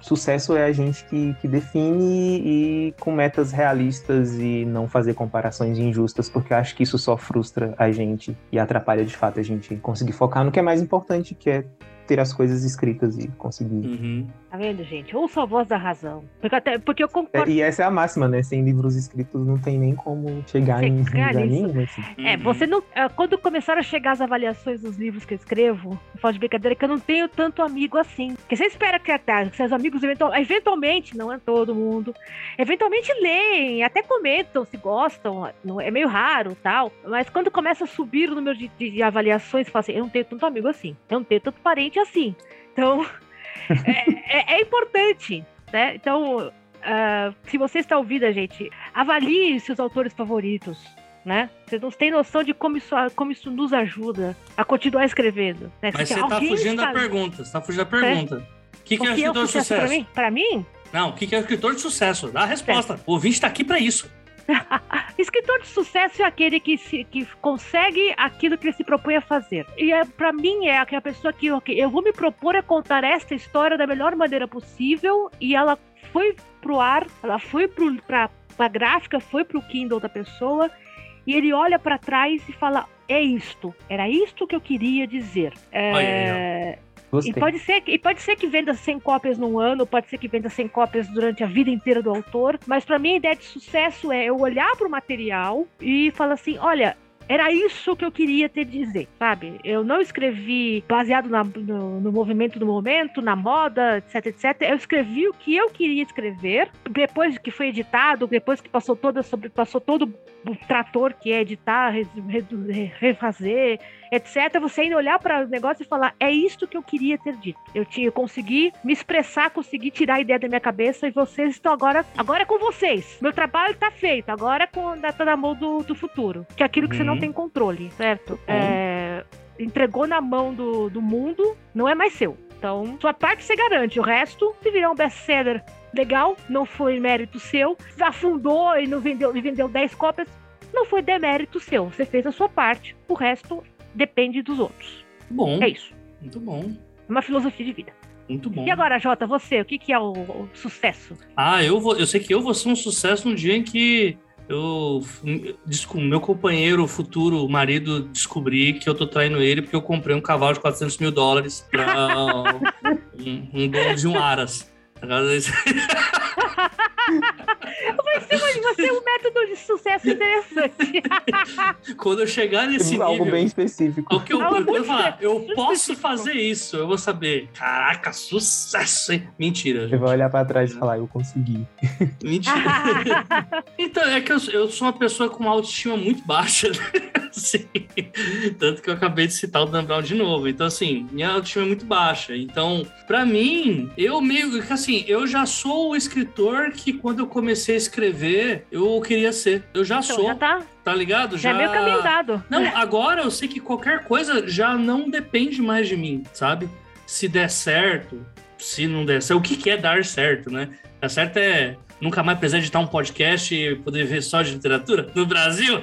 Sucesso é a gente que, que define e com metas realistas e não fazer comparações injustas, porque eu acho que isso só frustra a gente e atrapalha de fato a gente conseguir focar no que é mais importante, que é ter as coisas escritas e conseguir. Uhum. Tá vendo, gente? Ouça a voz da razão. Porque, até, porque eu concordo. É, e essa é a máxima, né? Sem livros escritos não tem nem como chegar, em lugar nenhum. Assim. É, você não. É, quando começaram a chegar as avaliações dos livros que eu escrevo, eu falo de brincadeira que eu não tenho tanto amigo assim. Porque você espera que, que seus amigos eventual, eventualmente, não é todo mundo, eventualmente leem, até comentam se gostam, é meio raro tal. Mas quando começa a subir o número de, de, de avaliações, você fala assim, eu não tenho tanto amigo assim, eu não tenho tanto parente assim. Então, *laughs* é, é, é, importante, né? Então, uh, se você está ouvindo a gente, avalie seus autores favoritos, né? Você não tem noção de como isso, como isso nos ajuda a continuar escrevendo. Né? Mas você está fugindo está... da pergunta, você está fugindo da pergunta. O que, que é o escritor de sucesso? Para mim? Não, o que, que é o escritor de sucesso? Dá a resposta. O ouvinte está aqui para isso. *laughs* Escritor de sucesso é aquele que, se, que consegue aquilo que ele se propõe a fazer. E é, para mim é aquela pessoa que okay, eu vou me propor a contar esta história da melhor maneira possível e ela foi pro ar, ela foi pro, pra, pra gráfica, foi pro Kindle da pessoa e ele olha para trás e fala: é isto, era isto que eu queria dizer. É, e pode, ser, e pode ser que venda 100 cópias num ano, pode ser que venda 100 cópias durante a vida inteira do autor, mas para mim a ideia de sucesso é eu olhar para o material e falar assim: olha, era isso que eu queria te dizer, sabe? Eu não escrevi baseado na, no, no, movimento do momento, na moda, etc, etc. Eu escrevi o que eu queria escrever. Depois que foi editado, depois que passou toda sobre passou todo o trator que é editar, refazer, etc. Você ainda olhar para o negócio e falar: é isto que eu queria ter dito. Eu tinha, eu consegui me expressar, consegui tirar a ideia da minha cabeça e vocês estão agora, agora é com vocês. Meu trabalho está feito. Agora é com, tá na mão do, do futuro, que é aquilo que uhum. você não tem controle, certo? Uhum. É, entregou na mão do, do mundo, não é mais seu. Então, sua parte você garante, o resto, se virar um best-seller legal, não foi mérito seu, afundou e não vendeu, e vendeu 10 cópias, não foi demérito seu. Você fez a sua parte, o resto depende dos outros. Bom. É isso. Muito bom. É uma filosofia de vida. Muito bom. E agora, Jota, você, o que, que é o, o sucesso? Ah, eu vou, eu sei que eu vou ser um sucesso no dia em que eu, meu companheiro, futuro marido, descobri que eu tô traindo ele porque eu comprei um cavalo de 400 mil dólares para *laughs* um, um dono de um Aras. *laughs* Vai ser, vai ser um método de sucesso interessante. *laughs* Quando eu chegar nesse nível. Algo bem específico. O que eu, eu, eu, falar, eu posso fazer isso, eu vou saber. Caraca, sucesso, hein? Mentira. Você vai olhar pra trás e falar, eu consegui. *laughs* Mentira. *laughs* então, é que eu, eu sou uma pessoa com uma autoestima muito baixa. Né? Assim, tanto que eu acabei de citar o Dan Brown de novo. Então, assim, minha autoestima é muito baixa. Então, pra mim, eu meio que assim, eu já sou o escritor que quando eu comecei a escrever, eu queria ser. Eu já então, sou. Já tá. Tá ligado? Já, já é meio caminho dado. Não, agora eu sei que qualquer coisa já não depende mais de mim, sabe? Se der certo, se não der certo, o que, que é dar certo, né? Dar certo é nunca mais precisar editar um podcast e poder ver só de literatura no Brasil?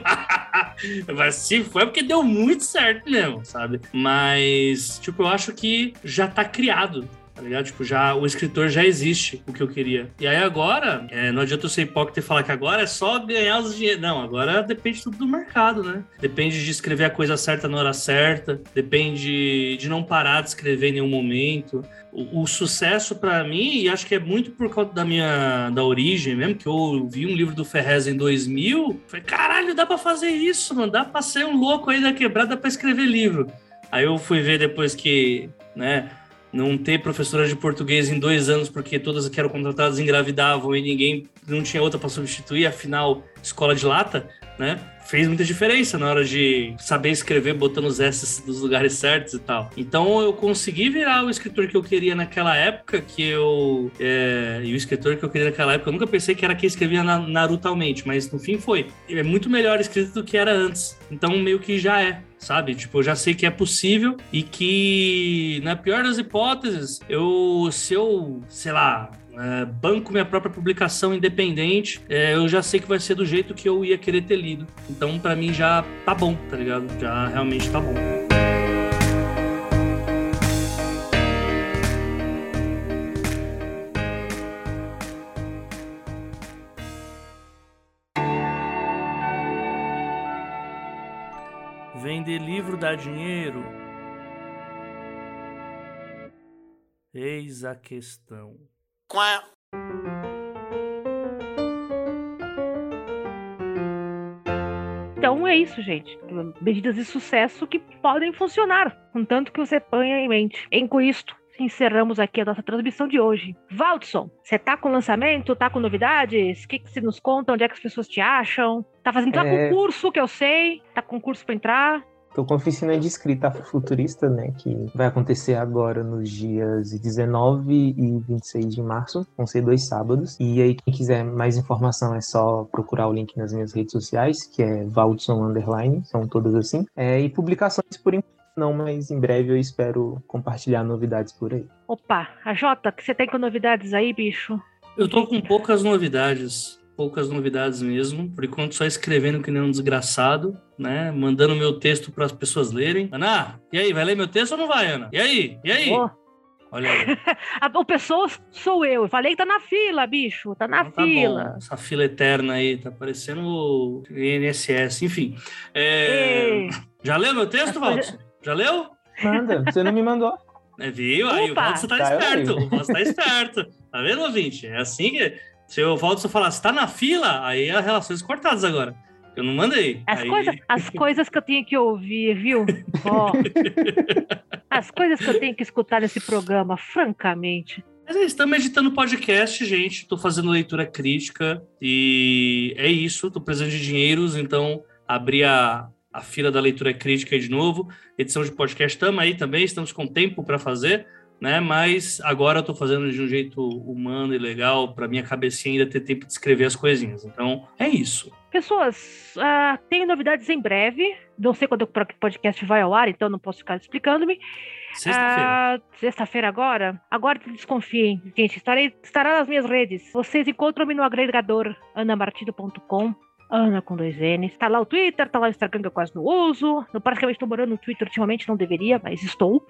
*laughs* Mas se foi é porque deu muito certo mesmo, sabe? Mas, tipo, eu acho que já tá criado tá ligado? Tipo, já, o escritor já existe o que eu queria. E aí agora, é, não adianta eu ser hipócrita e falar que agora é só ganhar os dinheiros. Não, agora depende tudo do mercado, né? Depende de escrever a coisa certa na hora certa, depende de não parar de escrever em nenhum momento. O, o sucesso para mim, e acho que é muito por causa da minha da origem mesmo, que eu vi um livro do Ferrez em 2000, falei, caralho, dá para fazer isso, mano, dá pra ser um louco aí da quebrada para escrever livro. Aí eu fui ver depois que, né, não ter professora de português em dois anos porque todas que eram contratadas engravidavam e ninguém não tinha outra para substituir, afinal, escola de lata, né? Fez muita diferença na hora de saber escrever botando os S nos lugares certos e tal. Então eu consegui virar o escritor que eu queria naquela época, que eu. É, e o escritor que eu queria naquela época, eu nunca pensei que era quem escrevia na, narutalmente, mas no fim foi. É muito melhor escrito do que era antes. Então meio que já é sabe? Tipo, eu já sei que é possível e que, na pior das hipóteses, eu, se eu, sei lá, é, banco minha própria publicação independente, é, eu já sei que vai ser do jeito que eu ia querer ter lido. Então, para mim, já tá bom, tá ligado? Já realmente tá bom. Vender livro dá dinheiro? Eis a questão. Quá. Então é isso, gente. Medidas de sucesso que podem funcionar, contanto que você ponha em mente. E com isto, encerramos aqui a nossa transmissão de hoje. Valdson, você tá com lançamento? Tá com novidades? O que, que você nos conta? Onde é que as pessoas te acham? Tá fazendo tá é... concurso, que eu sei. Tá com concurso para entrar. Tô com oficina de escrita futurista, né, que vai acontecer agora nos dias 19 e 26 de março, vão ser dois sábados. E aí, quem quiser mais informação é só procurar o link nas minhas redes sociais, que é Valdson Underline, são todas assim. É, e publicações por enquanto não, mas em breve eu espero compartilhar novidades por aí. Opa, a Jota, que você tem com novidades aí, bicho? Eu tô com poucas novidades poucas novidades mesmo. Por enquanto, só escrevendo que nem um desgraçado, né? Mandando meu texto para as pessoas lerem. Ana, e aí, vai ler meu texto ou não vai, Ana? E aí? E aí? Ô, Olha aí. *laughs* a, o pessoa sou eu. Eu falei que tá na fila, bicho. Tá na Então tá fila. bom. Essa fila eterna aí, tá parecendo o INSS, enfim. É, Já leu meu texto, Valdo? Já leu? Manda, você não me mandou. É, viu? Aí o Opa! Valdo tá Tá, esperto. O Valdo tá esperto. Tá vendo, ouvinte? É assim que. Se o Valdo só falar, você tá na fila, aí as relações cortadas agora. Eu não mandei. As, Aí- coisas, as *laughs* coisas que eu tenho que ouvir, viu? *laughs* Ó. as coisas que eu tenho que escutar nesse programa, francamente. Mas é, estamos editando podcast, gente. Tô fazendo leitura crítica e é isso. Tô precisando de dinheiros, então abri a, a fila da leitura crítica aí de novo. Edição de podcast estamos aí também, estamos com tempo para fazer, né? Mas agora eu tô fazendo de um jeito humano e legal para minha cabecinha ainda ter tempo de escrever as coisinhas. Então é isso. Pessoas, ah, tem novidades em breve. Não sei quando o podcast vai ao ar, então não posso ficar explicando-me. Sexta-feira. Ah, Sexta-feira agora? Agora desconfiem, gente. Estarei, estará nas minhas redes. Vocês encontram-me no agregador anamartido.com. Ana com dois N's. Tá lá o Twitter, tá lá o Instagram que eu quase não uso. Eu praticamente estou morando no Twitter ultimamente, não deveria, mas estou.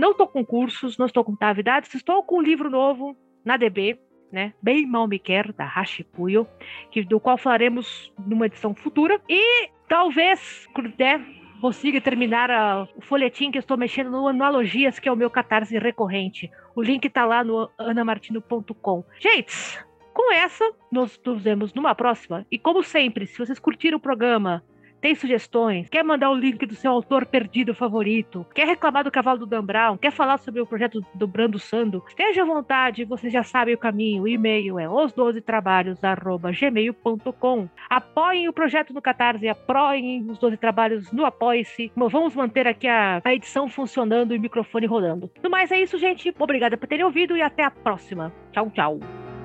Não estou com cursos, não estou com novidades. Estou com um livro novo na DB, né? Bem mal me quer, da Hashipuyo, que, do qual falaremos numa edição futura. E talvez, né, consiga terminar a- o folhetim que estou mexendo no Analogias, que é o meu catarse recorrente. O link tá lá no anamartino.com. Gente, com essa, nós nos vemos numa próxima. E como sempre, se vocês curtiram o programa, tem sugestões, quer mandar o link do seu autor perdido favorito, quer reclamar do cavalo do Dan Brown, quer falar sobre o projeto do Brando Sando, esteja à vontade, vocês já sabem o caminho. O e-mail é os12trabalhos.gmail.com. Apoiem o projeto no Catarse, apoiem os 12 trabalhos no Apoie-se. Vamos manter aqui a, a edição funcionando e o microfone rodando. No mais é isso, gente. Obrigada por terem ouvido e até a próxima. Tchau, tchau.